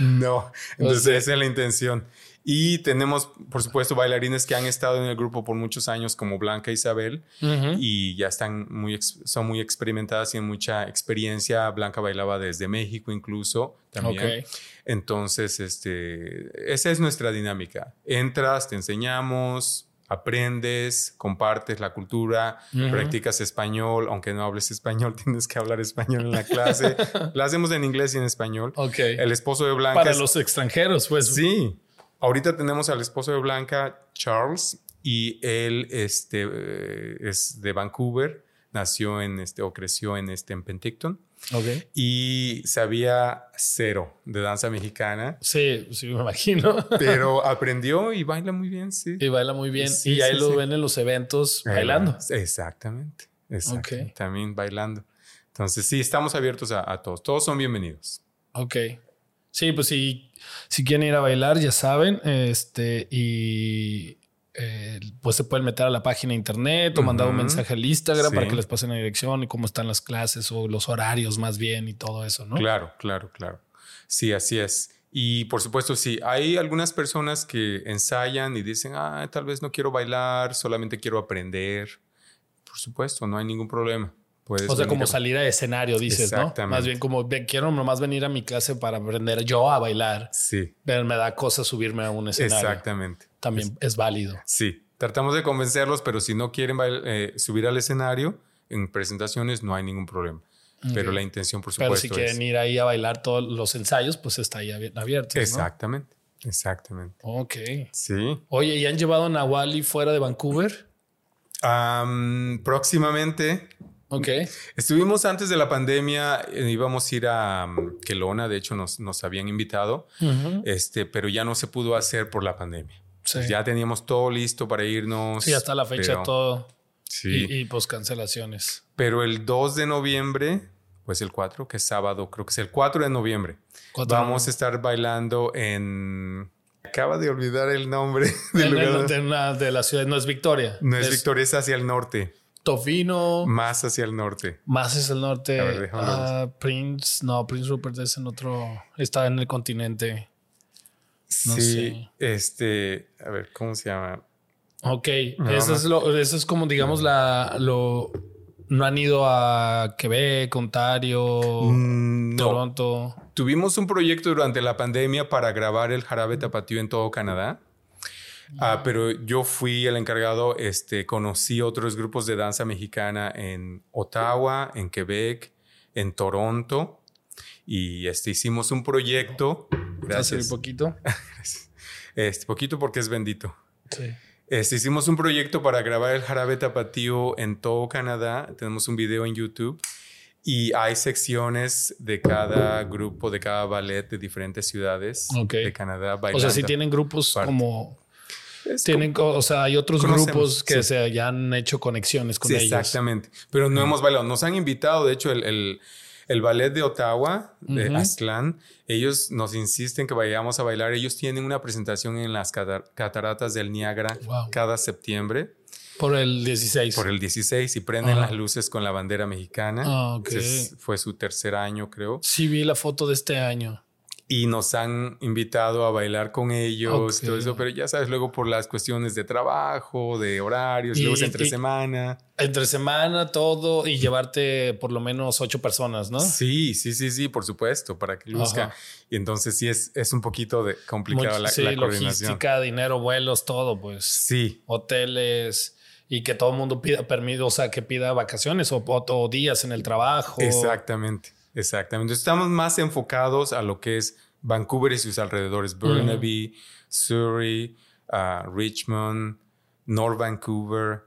No, entonces esa es la intención. Y tenemos, por supuesto, bailarines que han estado en el grupo por muchos años, como Blanca Isabel, y ya están muy, son muy experimentadas y tienen mucha experiencia. Blanca bailaba desde México incluso también. Entonces, este, esa es nuestra dinámica. Entras, te enseñamos, aprendes, compartes la cultura, practicas español, aunque no hables español, tienes que hablar español en la clase. la hacemos en inglés y en español. El esposo de Blanca. Para los extranjeros, pues. Sí. Ahorita tenemos al esposo de Blanca, Charles, y él este, eh, es de Vancouver, nació en este, o creció en este, en Penticton. Okay. Y sabía cero de danza mexicana. Sí, sí, me imagino. Pero aprendió y baila muy bien, sí. Y baila muy bien. y ahí lo ven en los eventos bailando. Exactamente. Exactamente. También bailando. Entonces, sí, estamos abiertos a, a, todos. Todos son bienvenidos. Ok. Sí, pues sí si quieren ir a bailar, ya saben. Este, y, eh, pues se pueden meter a la página de internet o mandar un mensaje al Instagram para que les pasen la dirección y cómo están las clases o los horarios más bien y todo eso, ¿no? Claro, claro, claro. Sí, así es. Y por supuesto, sí, hay algunas personas que ensayan y dicen, ah, tal vez no quiero bailar, solamente quiero aprender. Por supuesto, no hay ningún problema. O sea, como salir a escenario, dices, ¿no? Más bien como quiero nomás venir a mi clase para aprender yo a bailar. Sí. Pero me da cosa subirme a un escenario. Exactamente. También es, válido. Sí. Tratamos de convencerlos, pero si no quieren eh, subir al escenario en presentaciones, no hay ningún problema. Pero la intención, por supuesto. Pero si quieren ir ahí a bailar todos los ensayos, pues está ahí abierto. Exactamente. Exactamente. Ok. Sí. Oye, ¿y han llevado a Nawali fuera de Vancouver? próximamente. Ok. Estuvimos antes de la pandemia, eh, íbamos a ir a um, Kelowna, de hecho nos, nos habían invitado, este, pero ya no se pudo hacer por la pandemia. Sí. Ya teníamos todo listo para irnos. Sí, hasta la fecha todo. Sí. Y, pues cancelaciones. Pero el 2 de noviembre, pues el 4, que es sábado, creo que es el 4 de noviembre, vamos a estar bailando en... Acaba de olvidar el nombre del lugar. De, de, la ciudad, no es Victoria. No es, Victoria, es hacia el norte. Tofino. Más hacia el norte. Más hacia el norte. Ah, Prince, no, Prince Rupert es en otro, está en el continente. sí, este, a ver, ¿cómo se llama? Ok, eso, es lo, eso es como, digamos, la, lo... No han ido a Quebec, Ontario, mm, Toronto. Tuvimos un proyecto durante la pandemia para grabar el jarabe tapatío en todo Canadá. Ah, pero yo fui el encargado, este, conocí otros grupos de danza mexicana en Ottawa, en Quebec, en Toronto y este, hicimos un proyecto. Gracias. un poquito? este, poquito porque es bendito. Sí. Este, hicimos un proyecto para grabar el jarabe tapatío en todo Canadá. Tenemos un video en YouTube y hay secciones de cada grupo, de cada ballet de diferentes ciudades de Canadá. Bailando. O sea, si tienen grupos como... tienen, o sea, hay otros grupos que se hayan hecho conexiones con sí, ellos. Exactamente. Pero no hemos bailado. Nos han invitado, de hecho, el el ballet de Ottawa, de Aztlán, ellos nos insisten que vayamos a bailar. Ellos tienen una presentación en las cataratas del Niágara cada septiembre. Por el 16. Por el 16 y prenden las luces con la bandera mexicana. Ah, fue su tercer año, creo. Sí, vi la foto de este año y nos han invitado a bailar con ellos, todo eso, pero ya sabes, luego por las cuestiones de trabajo, de horarios, luego es entre semana. Entre semana, todo, y llevarte por lo menos ocho personas, ¿no? Sí, sí, sí, sí, por supuesto, para que luzca. Y entonces sí es, es un poquito de complicado la, sí, la logística, dinero, vuelos, todo, pues. Sí. Hoteles y que todo el mundo pida permiso, o sea, que pida vacaciones o, o días en el trabajo. Exactamente. Exactamente. Estamos más enfocados a lo que es Vancouver y sus alrededores, Burnaby, Surrey, uh, Richmond, North Vancouver,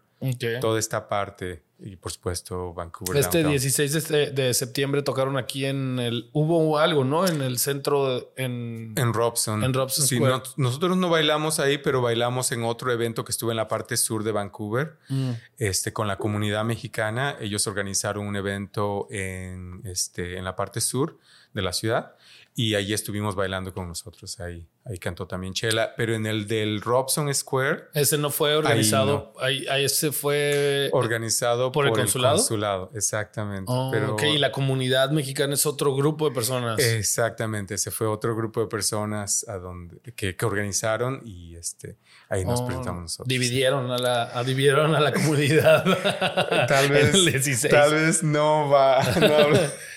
toda esta parte y por supuesto Vancouver. Este 16 de, septiembre tocaron aquí en el... Hubo algo, ¿no? En el centro, en... En Robson. En Robson sí, nosotros no bailamos ahí, pero bailamos en otro evento que estuvo en la parte sur de Vancouver, mm. este, con la comunidad mexicana. Ellos organizaron un evento en, este, en la parte sur de la ciudad y ahí estuvimos bailando con nosotros. Ahí, ahí cantó también Chela. Pero en el del Robson Square. Ese no fue organizado. Ahí, ahí, ese fue. Organizado por, el consulado. consulado, exactamente. Oh, Pero, ok, y la comunidad mexicana es otro grupo de personas. Exactamente. Ese fue otro grupo de personas a donde, que, que organizaron y este, ahí nos oh, presentamos nosotros. Dividieron a la, dividieron a la comunidad. tal vez. Tal vez no va.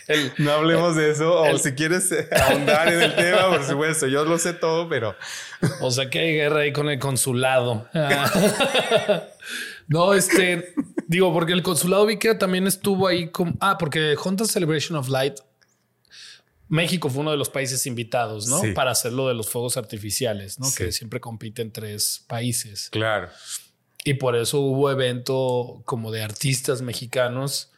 No no hablemos de eso. O si quieres ahondar en el tema, por supuesto. Yo lo sé todo, pero. O sea que hay guerra ahí con el consulado. no, este. Digo, porque el consulado vi que también estuvo ahí con. Ah, porque Honda Celebration of Light. México fue uno de los países invitados, ¿no? Para hacerlo de los fuegos artificiales, ¿no? Que siempre compiten tres países. Claro. Y por eso hubo evento como de artistas mexicanos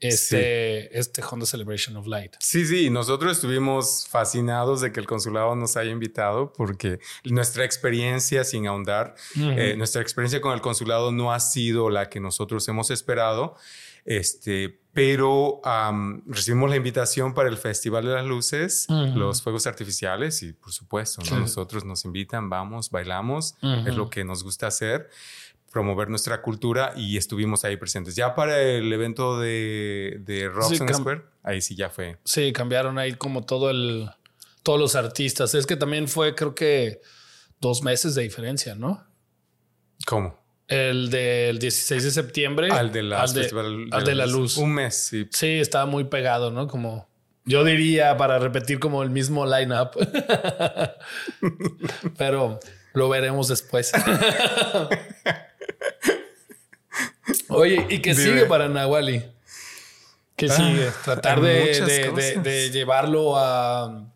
este, este Honda Celebration of Light. Sí, sí, nosotros estuvimos fascinados de que el consulado nos haya invitado porque nuestra experiencia, sin ahondar, eh, nuestra experiencia con el consulado no ha sido la que nosotros hemos esperado. Este, pero recibimos la invitación para el Festival de las Luces, los fuegos artificiales y por supuesto, nosotros nos invitan, vamos, bailamos, es lo que nos gusta hacer promover nuestra cultura y estuvimos ahí presentes. Ya para el evento de, de Robson Square, ahí sí ya fue. Sí, cambiaron ahí como todo el, todos los artistas. Es que también fue, creo que, dos meses de diferencia, ¿no? ¿Cómo? El del 16 de septiembre. Al de la, al de, la luz. Un mes, sí. Sí, estaba muy pegado, ¿no? Como yo diría para repetir como el mismo lineup. Pero lo veremos después. Oye, ¿y qué sigue para Nahuali? ¿Qué ah, sigue? Tratar de, llevarlo a,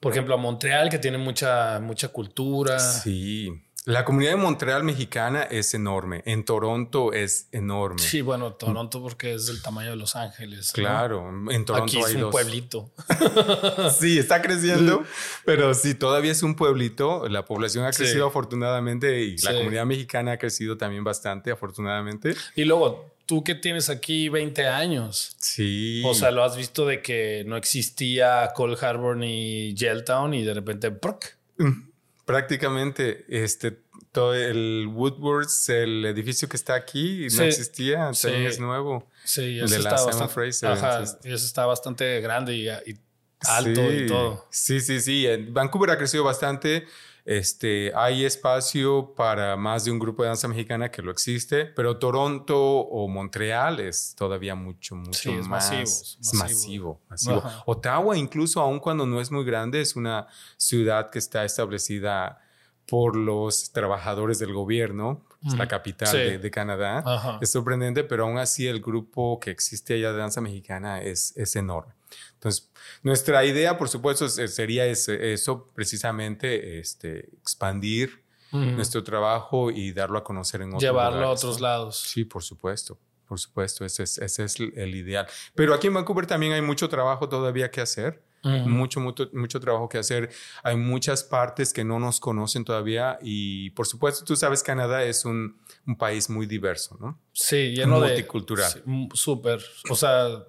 por ejemplo, a Montreal, que tiene mucha, mucha cultura. Sí. La comunidad de Montreal mexicana es enorme. En Toronto es enorme. Sí, bueno, Toronto porque es del tamaño de Los Ángeles. Claro, en Toronto Aquí es un pueblito. sí, está creciendo, pero sí, todavía es un pueblito. La población ha crecido afortunadamente y la comunidad mexicana ha crecido también bastante, afortunadamente. Y luego, tú que tienes aquí 20 años. Sí. O sea, lo has visto de que no existía Cold Harbor ni Yelltown y de repente... Prácticamente, este, todo el Woodwards, el edificio que está aquí, no existía, también es nuevo. Sí, eso está bastante, Ajá, y eso está bastante grande y, alto y todo. Sí, sí, sí. Vancouver ha crecido bastante. Este, hay espacio para más de un grupo de danza mexicana que lo existe, pero Toronto o Montreal es todavía mucho, mucho más masivo. Es masivo, masivo. Ottawa, incluso aun cuando no es muy grande, es una ciudad que está establecida por los trabajadores del gobierno, es la capital de, Canadá. Es sorprendente, pero aún así el grupo que existe allá de danza mexicana es, es enorme. Entonces, nuestra idea, por supuesto, sería eso, precisamente, este, expandir nuestro trabajo y darlo a conocer en otros Llevarlo a otros lados. Sí, por supuesto. Por supuesto, ese es, ese es el ideal. Pero aquí en Vancouver también hay mucho trabajo todavía que hacer. mucho, mucho, mucho trabajo que hacer. Hay muchas partes que no nos conocen todavía y por supuesto tú sabes Canadá es un, un país muy diverso, ¿no? Sí, lleno multicultural. de... Multicultural. Súper. O sea,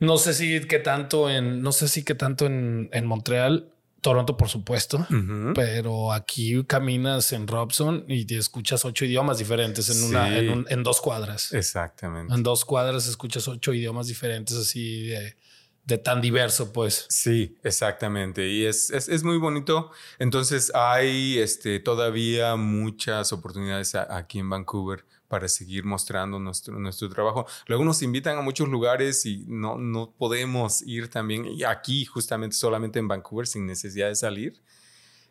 no sé si qué tanto en, no sé si qué tanto en, en Montreal, Toronto, por supuesto, pero aquí caminas en Robson y te escuchas ocho idiomas diferentes en una, en, dos cuadras. Exactamente. En dos cuadras escuchas ocho idiomas diferentes así de, de tan diverso, pues. Sí, exactamente. Y es, es, es, muy bonito. Entonces hay este, todavía muchas oportunidades aquí en Vancouver para seguir mostrando nuestro, nuestro trabajo. Luego nos invitan a muchos lugares y no, no podemos ir también y aquí justamente solamente en Vancouver sin necesidad de salir.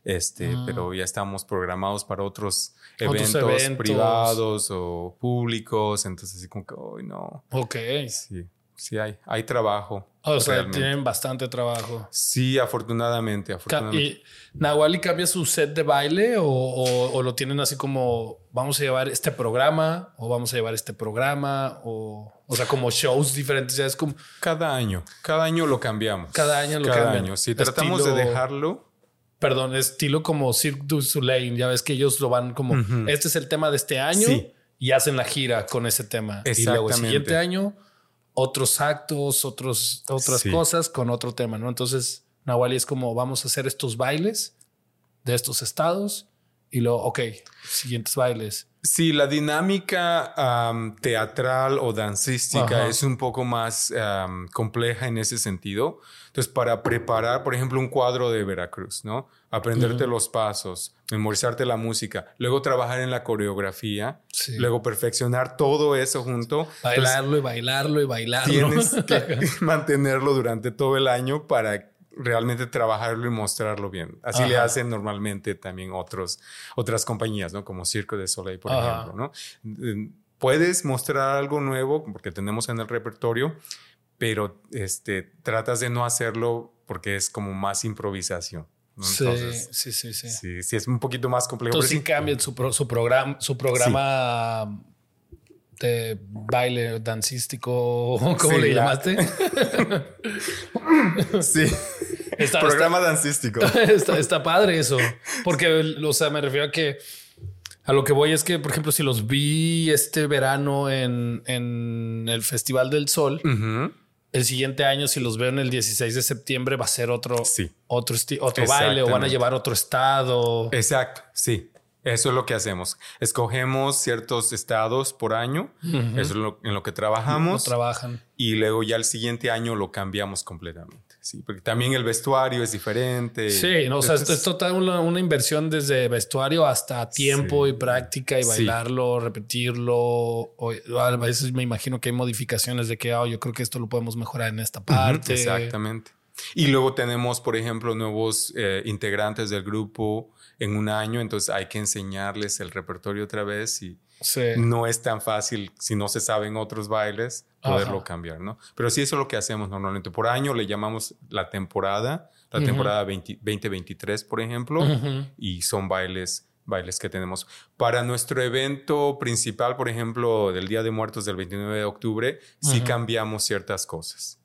Este, ah. pero ya estamos programados para otros eventos, privados o públicos, entonces así como que, hoy no. Ok. Sí sí hay, hay trabajo. O sea, tienen bastante trabajo. Sí, afortunadamente, afortunadamente. ¿Y Nahuali cambia su set de baile o, o, lo tienen así como vamos a llevar este programa o vamos a llevar este programa o, o sea, como shows diferentes? Ya es como... Cada año, cada año lo cambiamos. Cada año lo cada año. Si tratamos de dejarlo... Perdón, estilo como Cirque du Soleil. Ya ves que ellos lo van como, este es el tema de este año y hacen la gira con ese tema. Y luego el siguiente año otros actos, otros, otras cosas con otro tema, ¿no? Entonces, Nahuali es como vamos a hacer estos bailes de estos estados y luego, ok, siguientes bailes. Sí, la dinámica teatral o dancística es un poco más compleja en ese sentido. Entonces, para preparar, por ejemplo, un cuadro de Veracruz, ¿no? Aprenderte los pasos, memorizarte la música, luego trabajar en la coreografía, luego perfeccionar todo eso junto. Bailarlo y bailarlo y bailarlo. Tienes que mantenerlo durante todo el año para realmente trabajarlo y mostrarlo bien. Así le hacen normalmente también otros, otras compañías, ¿no? Como Circo de Soleil, por ejemplo, ¿no? Mm, puedes mostrar algo nuevo porque tenemos en el repertorio, pero este, tratas de no hacerlo porque es como más improvisación. Sí, sí, sí, sí, sí. es un poquito más complejo. Entonces sí cambian su, su, programa, su programa de baile dancístico, ¿cómo le llamaste? sí. Programa dancístico. Está, padre eso. Porque, o sea, me refiero a que a lo que voy es que, por ejemplo, si los vi este verano en, el Festival del Sol, el siguiente año, si los veo en el 16 de septiembre, va a ser otro, otro, otro baile o van a llevar otro estado. Exacto, sí. Eso es lo que hacemos. Escogemos ciertos estados por año. Eso es lo, en lo que trabajamos. trabajan. Y luego ya el siguiente año lo cambiamos completamente. Sí, porque también el vestuario es diferente. Sí, no, o sea, es total una, inversión desde vestuario hasta tiempo y práctica y bailarlo, repetirlo. a veces me imagino que hay modificaciones de que oh, yo creo que esto lo podemos mejorar en esta parte. exactamente. Y luego tenemos, por ejemplo, nuevos eh, integrantes del grupo en un año, entonces hay que enseñarles el repertorio otra vez y no es tan fácil si no se saben otros bailes poderlo cambiar, ¿no? Pero sí eso es lo que hacemos normalmente. Por año le llamamos la temporada, la temporada 2023, por ejemplo, y son bailes bailes que tenemos. Para nuestro evento principal, por ejemplo, del Día de Muertos del 29 de octubre, sí cambiamos ciertas cosas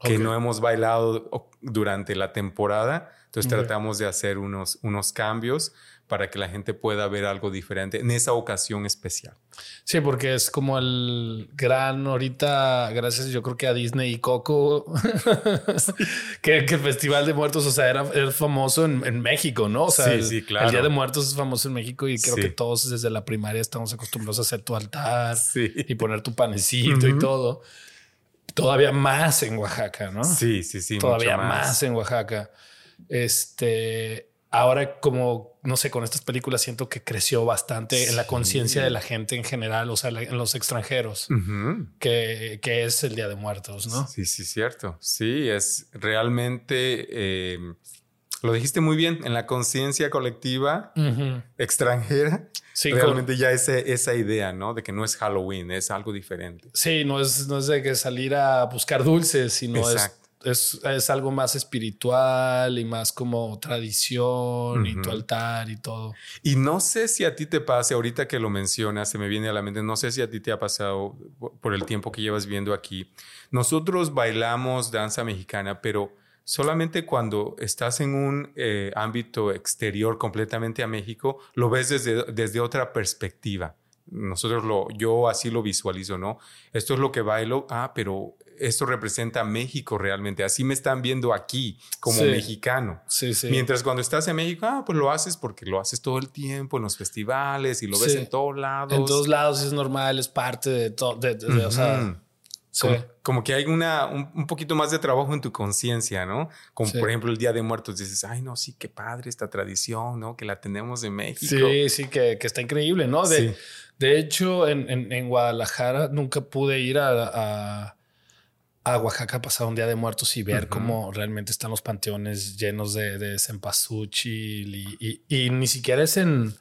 que no hemos bailado durante la temporada entonces tratamos de hacer unos, unos cambios para que la gente pueda ver algo diferente en esa ocasión especial. Sí, porque es como el gran ahorita, gracias yo creo que a Disney y Coco, que, el Festival de Muertos, o sea, era, famoso en, México, ¿no? O sea, sí, sí, claro. el, Día de Muertos es famoso en México y creo que todos desde la primaria estamos acostumbrados a hacer tu altar y poner tu panecito y todo. Todavía más en Oaxaca, ¿no? Sí, sí, sí. Todavía más en Oaxaca. Este, ahora como, no sé, con estas películas siento que creció bastante en la conciencia de la gente en general, o sea, en los extranjeros, que, que, es el Día de Muertos, ¿no? Sí, sí, cierto. Sí, es realmente... Eh, lo dijiste muy bien, en la conciencia colectiva extranjera, sí, realmente ya ese, esa idea, ¿no? De que no es Halloween, es algo diferente. Sí, no es, no es de que salir a buscar dulces, sino es es, es, algo más espiritual y más como tradición y tu altar y todo. Y no sé si a ti te pase, ahorita que lo mencionas, se me viene a la mente, no sé si a ti te ha pasado por el tiempo que llevas viendo aquí. Nosotros bailamos danza mexicana, pero solamente cuando estás en un eh, ámbito exterior completamente a México, lo ves desde, desde otra perspectiva. Nosotros lo, yo así lo visualizo, ¿no? Esto es lo que bailo, ah, pero esto representa México realmente. Así me están viendo aquí como mexicano. Sí, sí. Mientras cuando estás en México, ah, pues lo haces porque lo haces todo el tiempo en los festivales y lo ves en todos lados. En todos lados es normal, es parte de todo. o sea, como, que hay una, un, poquito más de trabajo en tu conciencia, ¿no? Como por ejemplo el Día de Muertos, dices, ay, no, sí, qué padre esta tradición, ¿no? Que la tenemos en México. Sí, sí, que, que está increíble, ¿no? De, de hecho, en, en, en, Guadalajara nunca pude ir a a Oaxaca pasar un día de muertos y ver cómo realmente están los panteones llenos de, de y, y, ni siquiera es en.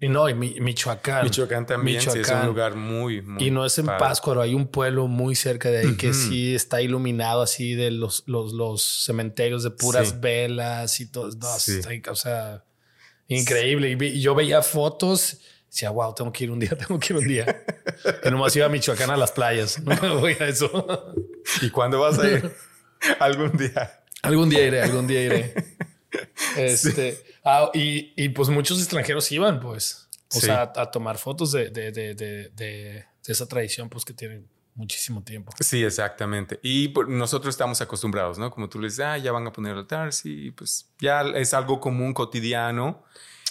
No, en Michoacán. Michoacán también sí, es un lugar muy, muy Y no es en Pátzcuaro, hay un pueblo muy cerca de ahí que sí está iluminado así de los, los, los cementerios de puras velas y todo. o sea, increíble. Y yo veía fotos decía, wow, tengo que ir un día, tengo que ir un día. que nomás iba a Michoacán a las playas. No me voy a eso. ¿Y cuándo vas a ir? algún día. Algún día iré, algún día iré. Este, ah, y, y, pues muchos extranjeros iban, pues, o sea, a, tomar fotos de, de, de, de, esa tradición, pues que tienen muchísimo tiempo. Sí, exactamente. Y pues, nosotros estamos acostumbrados, ¿no? Como tú le dices, ah, ya van a poner el altar, sí, pues ya es algo común, cotidiano.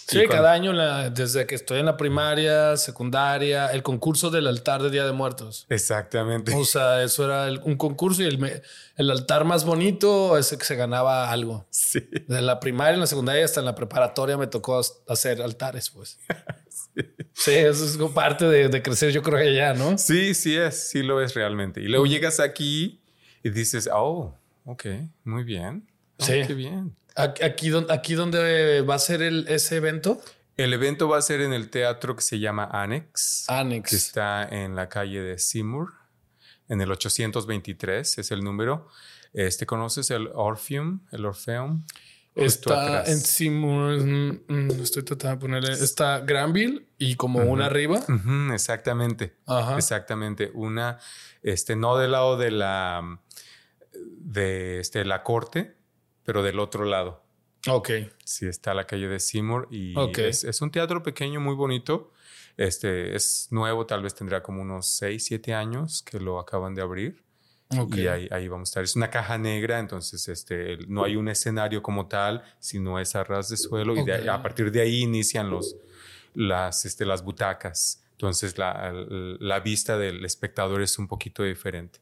Sí, cada año, desde que estoy en la primaria, secundaria, el concurso del altar de Día de Muertos. Exactamente. O sea, eso era un concurso y el, el altar más bonito es el que se ganaba algo. Sí. De la primaria, en la secundaria, hasta en la preparatoria me tocó hacer altares, pues. sí. eso es parte de, crecer, yo creo que ya, ¿no? Sí, sí es, sí lo es realmente. Y luego llegas aquí y dices, oh, ok, muy bien. Oh, sí. Qué bien. Aquí, aquí donde va a ser el, ese evento. El evento va a ser en el teatro que se llama Annex. Annex. Que está en la calle de Seymour, en el 823 es el número. Este, ¿Conoces el Orpheum? El Orpheum. Está en Seymour, estoy tratando de ponerle, está Granville y como una arriba. exactamente. Exactamente. Una, este, no del lado de la, de este, la corte, pero del otro lado. Ok. Sí, está la calle de Seymour y es, un teatro pequeño, muy bonito. Este es nuevo, tal vez tendrá como unos 6, 7 años que lo acaban de abrir. Y ahí, ahí, vamos a estar. Es una caja negra, entonces este, no hay un escenario como tal, sino es a ras de suelo y a partir de ahí inician los, las, este, las butacas. Entonces la, la, vista del espectador es un poquito diferente.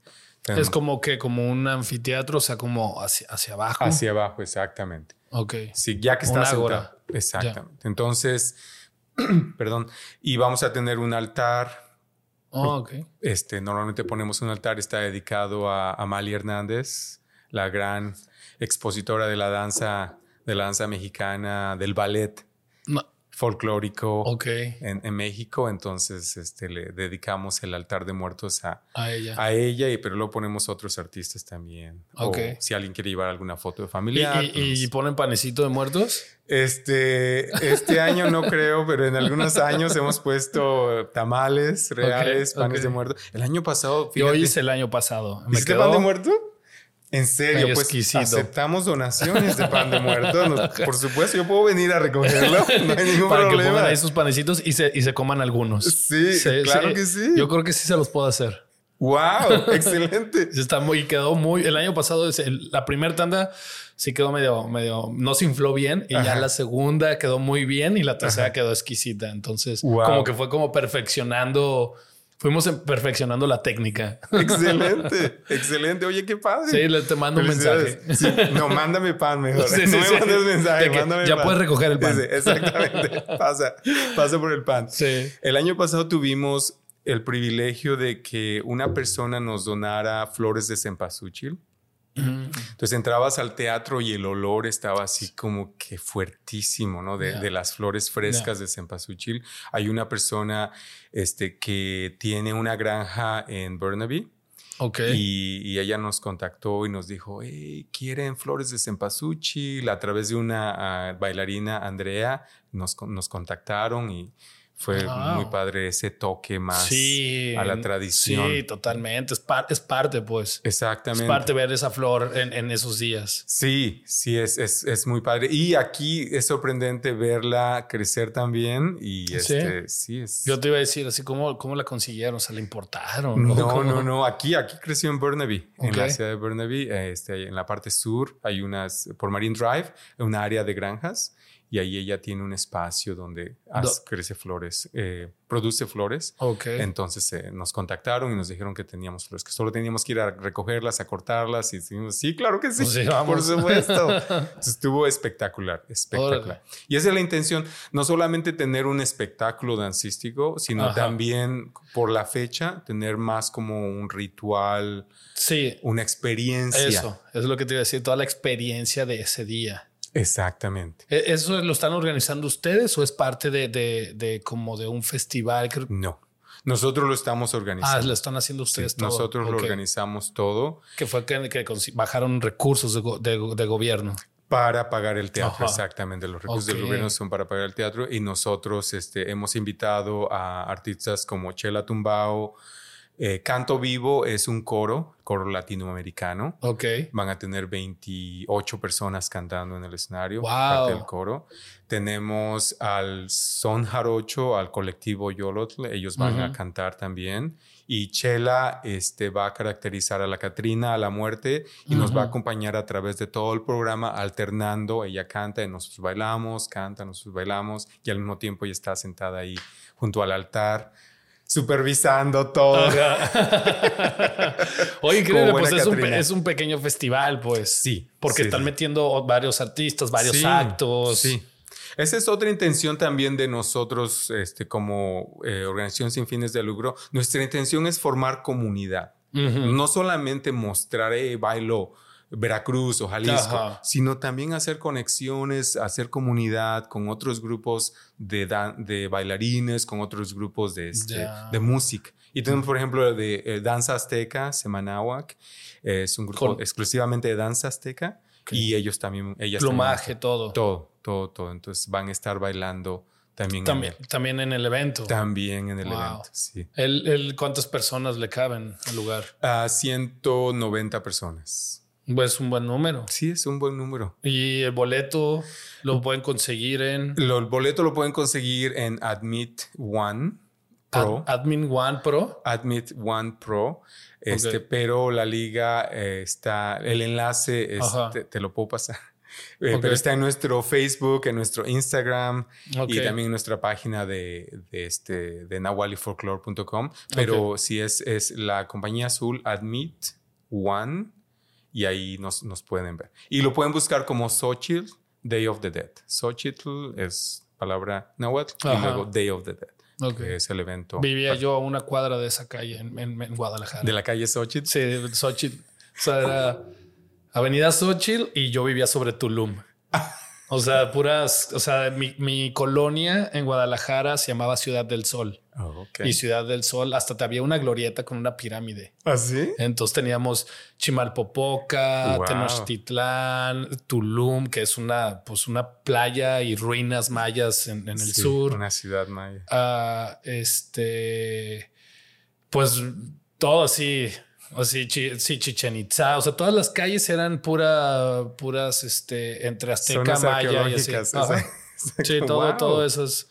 Es como que como un anfiteatro, o sea, como hacia, hacia abajo. Hacia abajo, exactamente. Ok. Sí, ya que está ahora. Exactamente. Entonces, perdón, y vamos a tener un altar Oh, este, normalmente ponemos un altar, está dedicado a Amalia Hernández, la gran expositora de la danza, de la danza mexicana, del ballet folclórico en, México. Entonces, este, le dedicamos el altar de muertos a, ella. A ella, y, pero luego ponemos otros artistas también. Okay. si alguien quiere llevar alguna foto de familia. ¿Y, pues ponen panecito de muertos? Este, este año no creo, pero en algunos años hemos puesto tamales reales, panes de muertos. El año pasado. Yo hice el año pasado. ¿Me ¿Hiciste pan de muerto? En serio, pues aceptamos donaciones de pan de muerto. por supuesto, yo puedo venir a recogerlo. No hay ningún Para problema. que pongan ahí sus panecitos y se, y se coman algunos. Sí, claro que sí. Yo creo que sí se los puedo hacer. Wow, excelente. Está muy, quedó muy. El año pasado, la primera tanda sí quedó medio, medio, no se infló bien y ya la segunda quedó muy bien y la tercera quedó exquisita. Entonces, como que fue como perfeccionando Fuimos perfeccionando la técnica. Excelente, excelente. Oye, qué padre. Sí, le te mando un mensaje. No, mándame pan mejor. no me mandes mensaje, mándame Ya puedes recoger el pan. exactamente. pasa, pasa por el pan. Sí. El año pasado tuvimos el privilegio de que una persona nos donara flores de cempasúchil. Entonces entrabas al teatro y el olor estaba así como que fuertísimo, ¿no? De, las flores frescas de cempasúchil. Hay una persona este, que tiene una granja en Burnaby. Ok. Y, ella nos contactó y nos dijo, hey, ¿quieren flores de cempasúchil? A través de una ah, bailarina, Andrea, nos, nos contactaron y fue muy padre ese toque más a la tradición. Sí, totalmente. Es, es parte, pues. Exactamente. Es parte ver esa flor en, en esos días. Sí, sí, es, es, es, muy padre. Y aquí es sorprendente verla crecer también. Y este, sí, es. Yo te iba a decir, así como cómo la consiguieron, o sea, la importaron. No, no, no, Aquí, aquí creció en Burnaby, en la ciudad de Burnaby, este, en la parte sur. Hay unas, por Marine Drive, una área de granjas y ahí ella tiene un espacio donde crece flores, eh, produce flores. Okay. Entonces eh, nos contactaron y nos dijeron que teníamos flores, que solo teníamos que ir a recogerlas, a cortarlas y decimos, sí, claro que sí, pues por supuesto. estuvo espectacular, espectacular. Y esa es la intención, no solamente tener un espectáculo dancístico, sino también por la fecha tener más como un ritual, sí. una experiencia. Eso, es lo que te iba a decir, toda la experiencia de ese día. Exactamente. ¿E-, ¿Eso lo están organizando ustedes o es parte de, de, como de un festival? No. Nosotros lo estamos organizando. Ah, lo están haciendo ustedes todo. Nosotros lo organizamos todo. Que fue que, que bajaron recursos de, de, gobierno. Para pagar el teatro, exactamente. Los recursos del gobierno son para pagar el teatro y nosotros este, hemos invitado a artistas como Chela Tumbao, eh, Canto Vivo es un coro, coro latinoamericano. Ok. Van a tener 28 personas cantando en el escenario, wow. parte del coro. Tenemos al Son Jarocho, al colectivo Yolotl, ellos van a cantar también. Y Chela este, va a caracterizar a la Catrina a la muerte y nos va a acompañar a través de todo el programa, alternando. Ella canta y nosotros bailamos, canta, nosotros bailamos y al mismo tiempo ella está sentada ahí junto al altar supervisando todo. Oye, increíble, pues es un, pequeño festival, pues. Sí. Porque están metiendo varios artistas, varios actos. Sí. Esa es otra intención también de nosotros, este, como eh, organización sin fines de lucro. Nuestra intención es formar comunidad. No solamente mostrar, eh, bailo Veracruz o Jalisco, sino también hacer conexiones, hacer comunidad con otros grupos de, de bailarines, con otros grupos de, este, de música. Y tenemos, por ejemplo, de eh, Danza Azteca, Semanahuac, es un grupo exclusivamente de danza azteca Y ellos también, ellas Plumaje, todo. Todo, todo, todo. Entonces van a estar bailando también. También en el, también en el evento. También en el evento, sí. ¿El, cuántas personas le caben al lugar? A 190 personas. Pues un buen número. Sí, es un buen número. ¿Y el boleto lo pueden conseguir en...? el boleto lo pueden conseguir en Admit One Pro. Admin One Pro. Admit One Pro. Este, pero la liga eh, está, el enlace te, lo puedo pasar. Eh, pero está en nuestro Facebook, en nuestro Instagram y también en nuestra página de, de este, de nawalifolklore.com. Pero si es, es la compañía azul Admit One y ahí nos, nos pueden ver. Y lo pueden buscar como Xochitl, Day of the Dead. Xochitl es palabra náhuatl y luego Day of the Dead. Que es el evento. Vivía yo a una cuadra de esa calle en, en, Guadalajara. ¿De la calle Xochitl? Sí, Xochitl. O sea, era Avenida Xochitl y yo vivía sobre Tulum. O sea, puras, o sea, mi, mi, colonia en Guadalajara se llamaba Ciudad del Sol. Oh, y Ciudad del Sol, hasta te había una glorieta con una pirámide. ¿Ah, sí? Entonces teníamos Chimalpopoca, Tenochtitlán, Tulum, que es una, pues una playa y ruinas mayas en, el sur. Una ciudad maya. Ah, este, pues todo así o sí, sí, Chichen Itza. O sea, todas las calles eran pura, puras, este, entre Azteca, Maya y así. Sí, todo, todo eso es.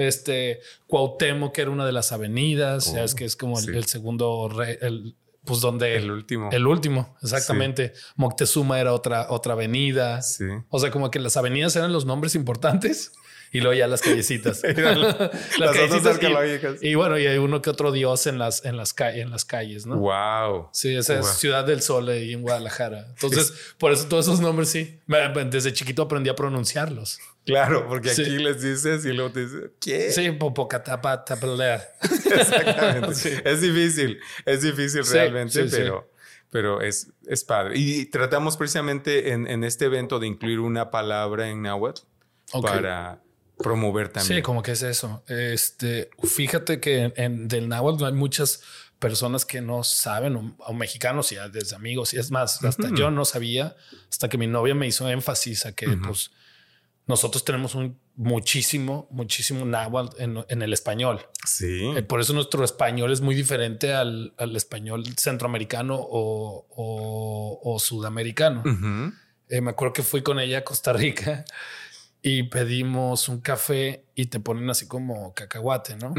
Este, Cuauhtémoc, que era una de las avenidas, ya es que es como el, segundo el, pues donde el último. El último, exactamente. Moctezuma era otra, otra avenida. Sí. O sea, como que las avenidas eran los nombres importantes y luego ya las callecitas. las, callecitas y, bueno, y hay uno que otro dios en las, en las, en las calles, ¿no? Wow. Sí, esa es Ciudad del Sol ahí en Guadalajara. Entonces, por eso todos esos nombres sí. Desde chiquito aprendí a pronunciarlos. Claro, porque aquí les dices y luego te dices, ¿qué? Sí, popocatapa, Exactamente. Es difícil, es difícil realmente, pero pero es, es padre. Y tratamos precisamente en, en, este evento de incluir una palabra en náhuatl para promover también. Sí, como que es eso. Este, fíjate que en, del náhuatl hay muchas personas que no saben, o, mexicanos y desde amigos, y es más, hasta yo no sabía, hasta que mi novia me hizo énfasis a que pues nosotros tenemos un muchísimo, muchísimo náhuatl en, el español. Sí. Eh, por eso nuestro español es muy diferente al, al español centroamericano o, o, sudamericano. Eh, me acuerdo que fui con ella a Costa Rica y pedimos un café y te ponen así como cacahuate, ¿no?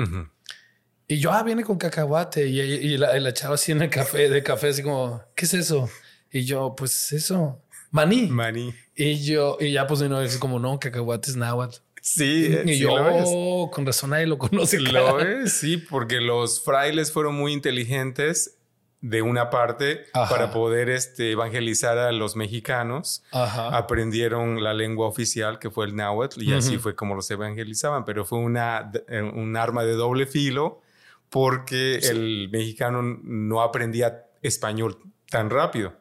Y yo, ah, viene con cacahuate. Y, la, chava así en el café, de café, así como, ¿qué es eso? Y yo, pues eso, maní. Maní. Y yo, y ya pues no, es como, no, cacahuate es náhuatl. Sí, y yo, oh, con razón nadie lo conoce. Lo es, sí, porque los frailes fueron muy inteligentes de una parte para poder este, evangelizar a los mexicanos. Aprendieron la lengua oficial que fue el náhuatl y así fue como los evangelizaban, pero fue una, eh, un arma de doble filo porque el mexicano no aprendía español tan rápido.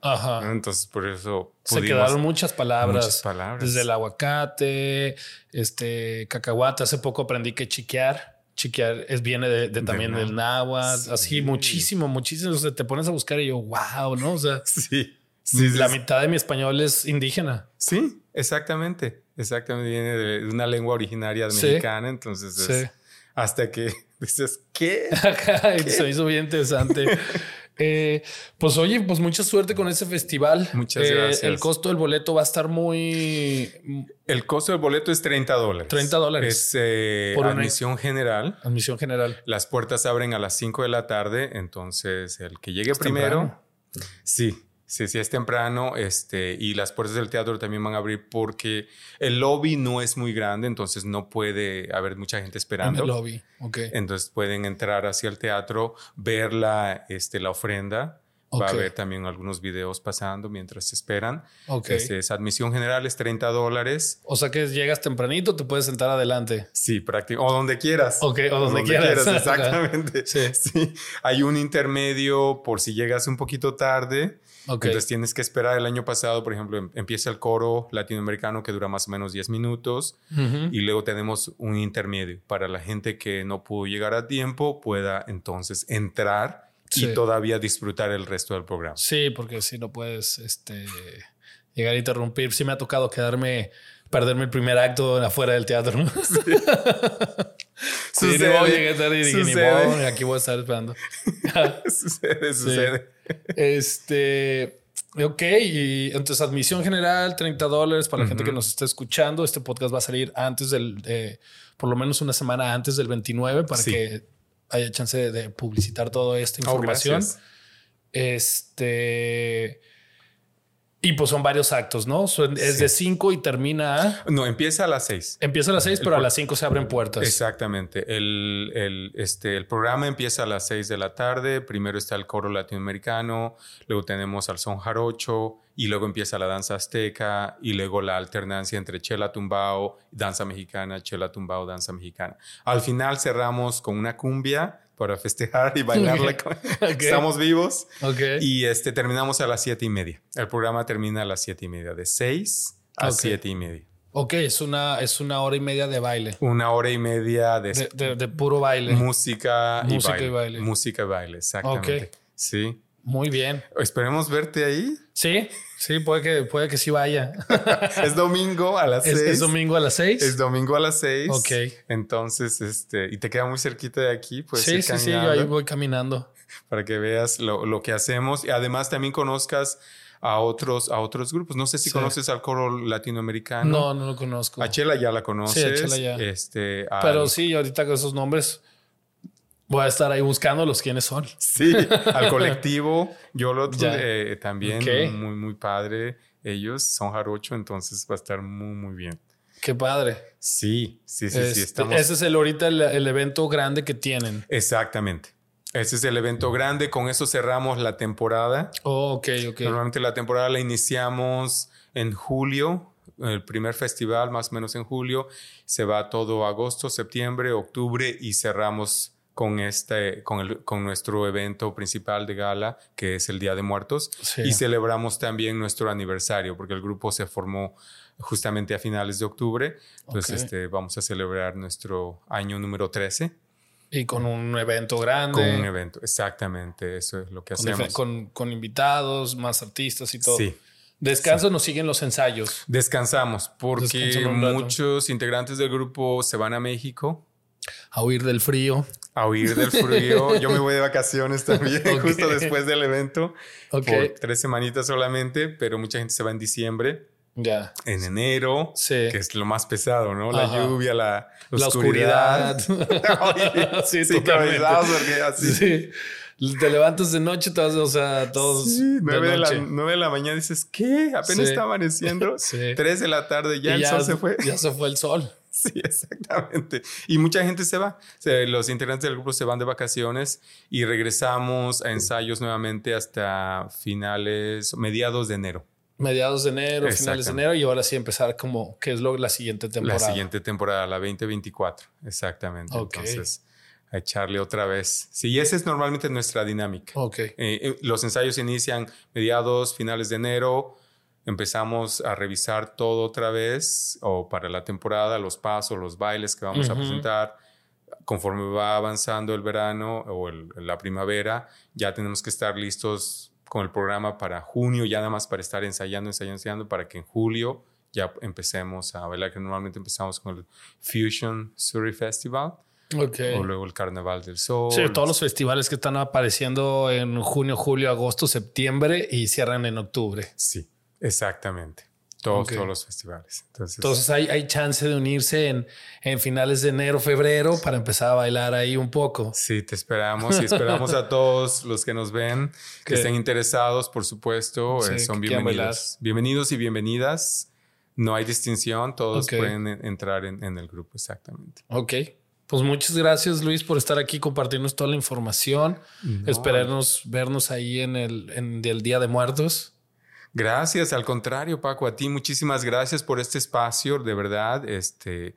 Entonces, por eso se quedaron muchas palabras, muchas palabras. Desde el aguacate, este cacahuate. Hace poco aprendí que chiquear chiquear es, viene de, también del náhuatl, así muchísimo, muchísimo. O sea, te pones a buscar y yo, wow, ¿no? O sea, sí. la mitad de mi español es indígena. Sí, exactamente. Exactamente. Viene de una lengua originaria mexicana. Entonces, hasta que dices, ¿qué? ¿Qué? Se hizo bien interesante. Eh, pues oye, pues mucha suerte con ese festival. Muchas eh, gracias. El costo del boleto va a estar muy... El costo del boleto es 30 dólares. 30 dólares. Es eh, Por admisión general. Admisión general. Las puertas abren a las 5 de la tarde, entonces el que llegue primero... Sí, Sí, sí, es temprano este, y las puertas del teatro también van a abrir porque el lobby no es muy grande, entonces no puede haber mucha gente esperando. En el lobby, ok. Entonces pueden entrar hacia el teatro, ver la, este, la ofrenda. Va a haber también algunos videos pasando mientras esperan. Ok. Este, es admisión general, es 30 dólares. O sea que llegas tempranito, te puedes sentar adelante. Sí, prácticamente. O donde quieras. Ok, o donde, quieras. Exactamente. sí. sí. Hay un intermedio por si llegas un poquito tarde entonces tienes que esperar. El año pasado, por ejemplo, em, empieza el coro latinoamericano que dura más o menos 10 minutos y luego tenemos un intermedio para la gente que no pudo llegar a tiempo pueda entonces entrar y todavía disfrutar el resto del programa. Sí, porque si no puedes, este, llegar a interrumpir. Sí me ha tocado quedarme, perderme el primer acto afuera del teatro, ¿no? Sí, sí no, llegué tarde y dije, ni modo, aquí voy a estar esperando. sucede, sucede. Este... Ok, y entonces admisión general, 30 dólares para la gente que nos está escuchando. Este podcast va a salir antes del, por lo menos una semana antes del 29 para que haya chance de, publicitar toda esta oh, información. este. Y pues son varios actos, ¿no? Es de 5 y termina a... No, empieza a las 6. Empieza a las 6, pero a las 5 se abren puertas. Exactamente. El, el, este, el programa empieza a las 6 de la tarde. Primero está el coro latinoamericano, luego tenemos al son jarocho y luego empieza la danza azteca y luego la alternancia entre chela tumbao, danza mexicana, chela tumbao, danza mexicana. Al final cerramos con una cumbia para festejar y bailarla. Estamos vivos. Y este, terminamos a las siete y media. El programa termina a las siete y media, de seis a siete y media. Ok, es una, es una hora y media de baile. Una hora y media de, de, puro baile. Música, y, baile. y, baile. Música y baile, exactamente. Sí. Muy bien. Esperemos verte ahí. Sí, sí, puede que, puede que sí vaya. es domingo a las seis. ¿Es domingo a las seis? Es domingo a las seis. Ok. Entonces, este, y te queda muy cerquita de aquí, pues. Sí, sí, sí, yo ahí voy caminando. Para que veas lo, lo, que hacemos y además también conozcas a otros, a otros grupos. No sé si conoces al coro latinoamericano. No, no lo conozco. A Chela ya la conoces. Sí, a Chela ya. Este, Pero sí, ahorita con esos nombres Voy a estar ahí buscándolos quiénes son. Sí, al colectivo. Yo lo eh, también, muy, muy padre. Ellos son jarocho, entonces va a estar muy, muy bien. Qué padre. Sí, sí, sí, sí. Este, estamos... Ese es el ahorita el, evento grande que tienen. Exactamente. Ese es el evento grande. Con eso cerramos la temporada. Oh, ok, ok. Normalmente la temporada la iniciamos en julio, el primer festival más o menos en julio. Se va todo agosto, septiembre, octubre y cerramos con, este, con, el, con nuestro evento principal de gala, que es el Día de Muertos, y celebramos también nuestro aniversario, porque el grupo se formó justamente a finales de octubre, entonces este, vamos a celebrar nuestro año número 13. Y con un evento grande. Con un evento, exactamente, eso es lo que hacemos. Con, con invitados, más artistas y todo. Sí. Descanso, nos siguen los ensayos. Descansamos porque muchos integrantes del grupo se van a México. A huir del frío a huir del frío. Yo me voy de vacaciones también, justo después del evento. Por tres semanitas solamente, pero mucha gente se va en diciembre. Ya. En enero, que es lo más pesado, ¿no? La lluvia, la, oscuridad. sí, sí, porque así. Sí. Te levantas de noche, todos, o sea, todos. Sí, nueve de, la, nueve de la mañana dices, ¿qué? Apenas está amaneciendo. Tres de la tarde, ya, el sol se fue. Ya se fue el sol. Sí, exactamente. Y mucha gente se va. los integrantes del grupo se van de vacaciones y regresamos a ensayos nuevamente hasta finales, mediados de enero. Mediados de enero, finales de enero y ahora sí empezar como, ¿qué es lo, la siguiente temporada? La siguiente temporada, la 2024, exactamente. Entonces, a echarle otra vez. Sí, esa es normalmente nuestra dinámica. Ok. Eh, eh, los ensayos inician mediados, finales de enero empezamos a revisar todo otra vez, o para la temporada, los pasos, los bailes que vamos a presentar. Conforme va avanzando el verano o la primavera, ya tenemos que estar listos con el programa para junio, ya nada más para estar ensayando, ensayando, ensayando, para que en julio ya empecemos a bailar, que normalmente empezamos con el Fusion Surrey Festival. O luego el Carnaval del Sol. Sí, todos los festivales que están apareciendo en junio, julio, agosto, septiembre y cierran en octubre. Sí. Exactamente. Todos, todos los festivales. Entonces, hay, hay, chance de unirse en, en, finales de enero, febrero para empezar a bailar ahí un poco. Sí, te esperamos y esperamos a todos los que nos ven, que estén interesados, por supuesto, eh, son bienvenidos. Bienvenidos y bienvenidas. No hay distinción, todos pueden entrar en, en, el grupo, exactamente. Ok. Pues muchas gracias, Luis, por estar aquí, compartirnos toda la información. Esperarnos vernos ahí en el, en el Día de Muertos. Gracias, al contrario, Paco, a ti muchísimas gracias por este espacio, de verdad. Este,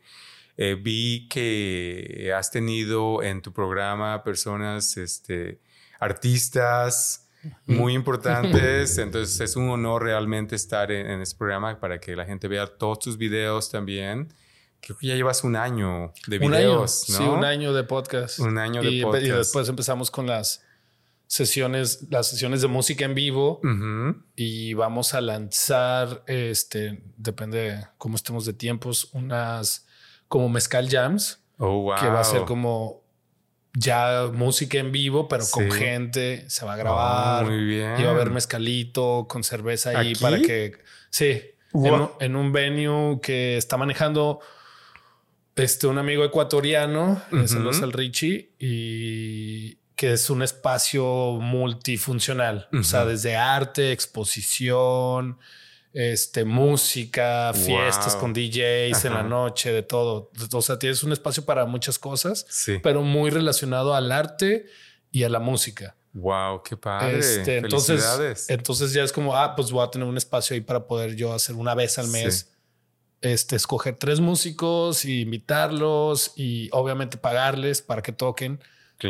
eh, vi que has tenido en tu programa personas, este, artistas muy importantes, entonces es un honor realmente estar en, este programa para que la gente vea todos tus videos también. Creo que ya llevas un año de videos, Sí, un año de podcast. Un año de podcast. Y después empezamos con las sesiones, las sesiones de música en vivo y vamos a lanzar, este, depende de cómo estemos de tiempos, unas como mezcal jams, oh, que va a ser como ya música en vivo, pero con gente, se va a grabar. muy bien. Y va a haber mezcalito con cerveza ahí para que, sí, en, un venue que está manejando este, un amigo ecuatoriano, saludos al Richie, y que es un espacio multifuncional, o sea, desde arte, exposición, este, música, fiestas con DJs en la noche, de todo. O sea, tienes un espacio para muchas cosas, pero muy relacionado al arte y a la música. Wow, qué padre. Este, entonces, entonces ya es como, ah, pues voy a tener un espacio ahí para poder yo hacer una vez al mes. Este, escoger tres músicos y invitarlos y obviamente pagarles para que toquen.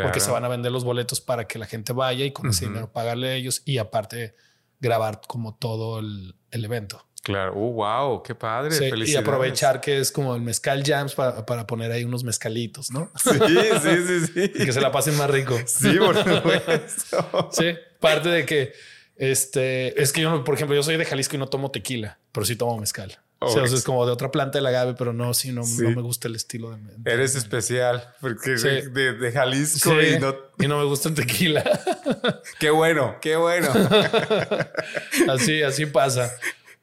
Porque se van a vender los boletos para que la gente vaya y con ese dinero pagarle a ellos y aparte grabar como todo el, evento. Claro, uh, wow, qué padre. y aprovechar que es como el mezcal jams para, para, poner ahí unos mezcalitos, ¿no? Sí, sí, sí, sí. y que se la pasen más rico. Sí, por supuesto. sí, parte de que este es que yo, por ejemplo, yo soy de Jalisco y no tomo tequila, pero sí tomo mezcal. O sea, es como de otra planta del agave, pero no, sí, no, no me gusta el estilo de. Eres especial porque de, de, Jalisco y, no... y no me gusta el tequila. qué bueno, qué bueno. así, así pasa.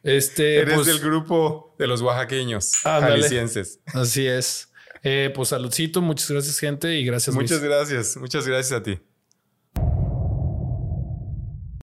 Este, Eres pues del grupo de los oaxaqueños, jaliscienses. Así es. Eh, pues saludcito, muchas gracias, gente, y gracias. Muchas gracias, muchas gracias a ti.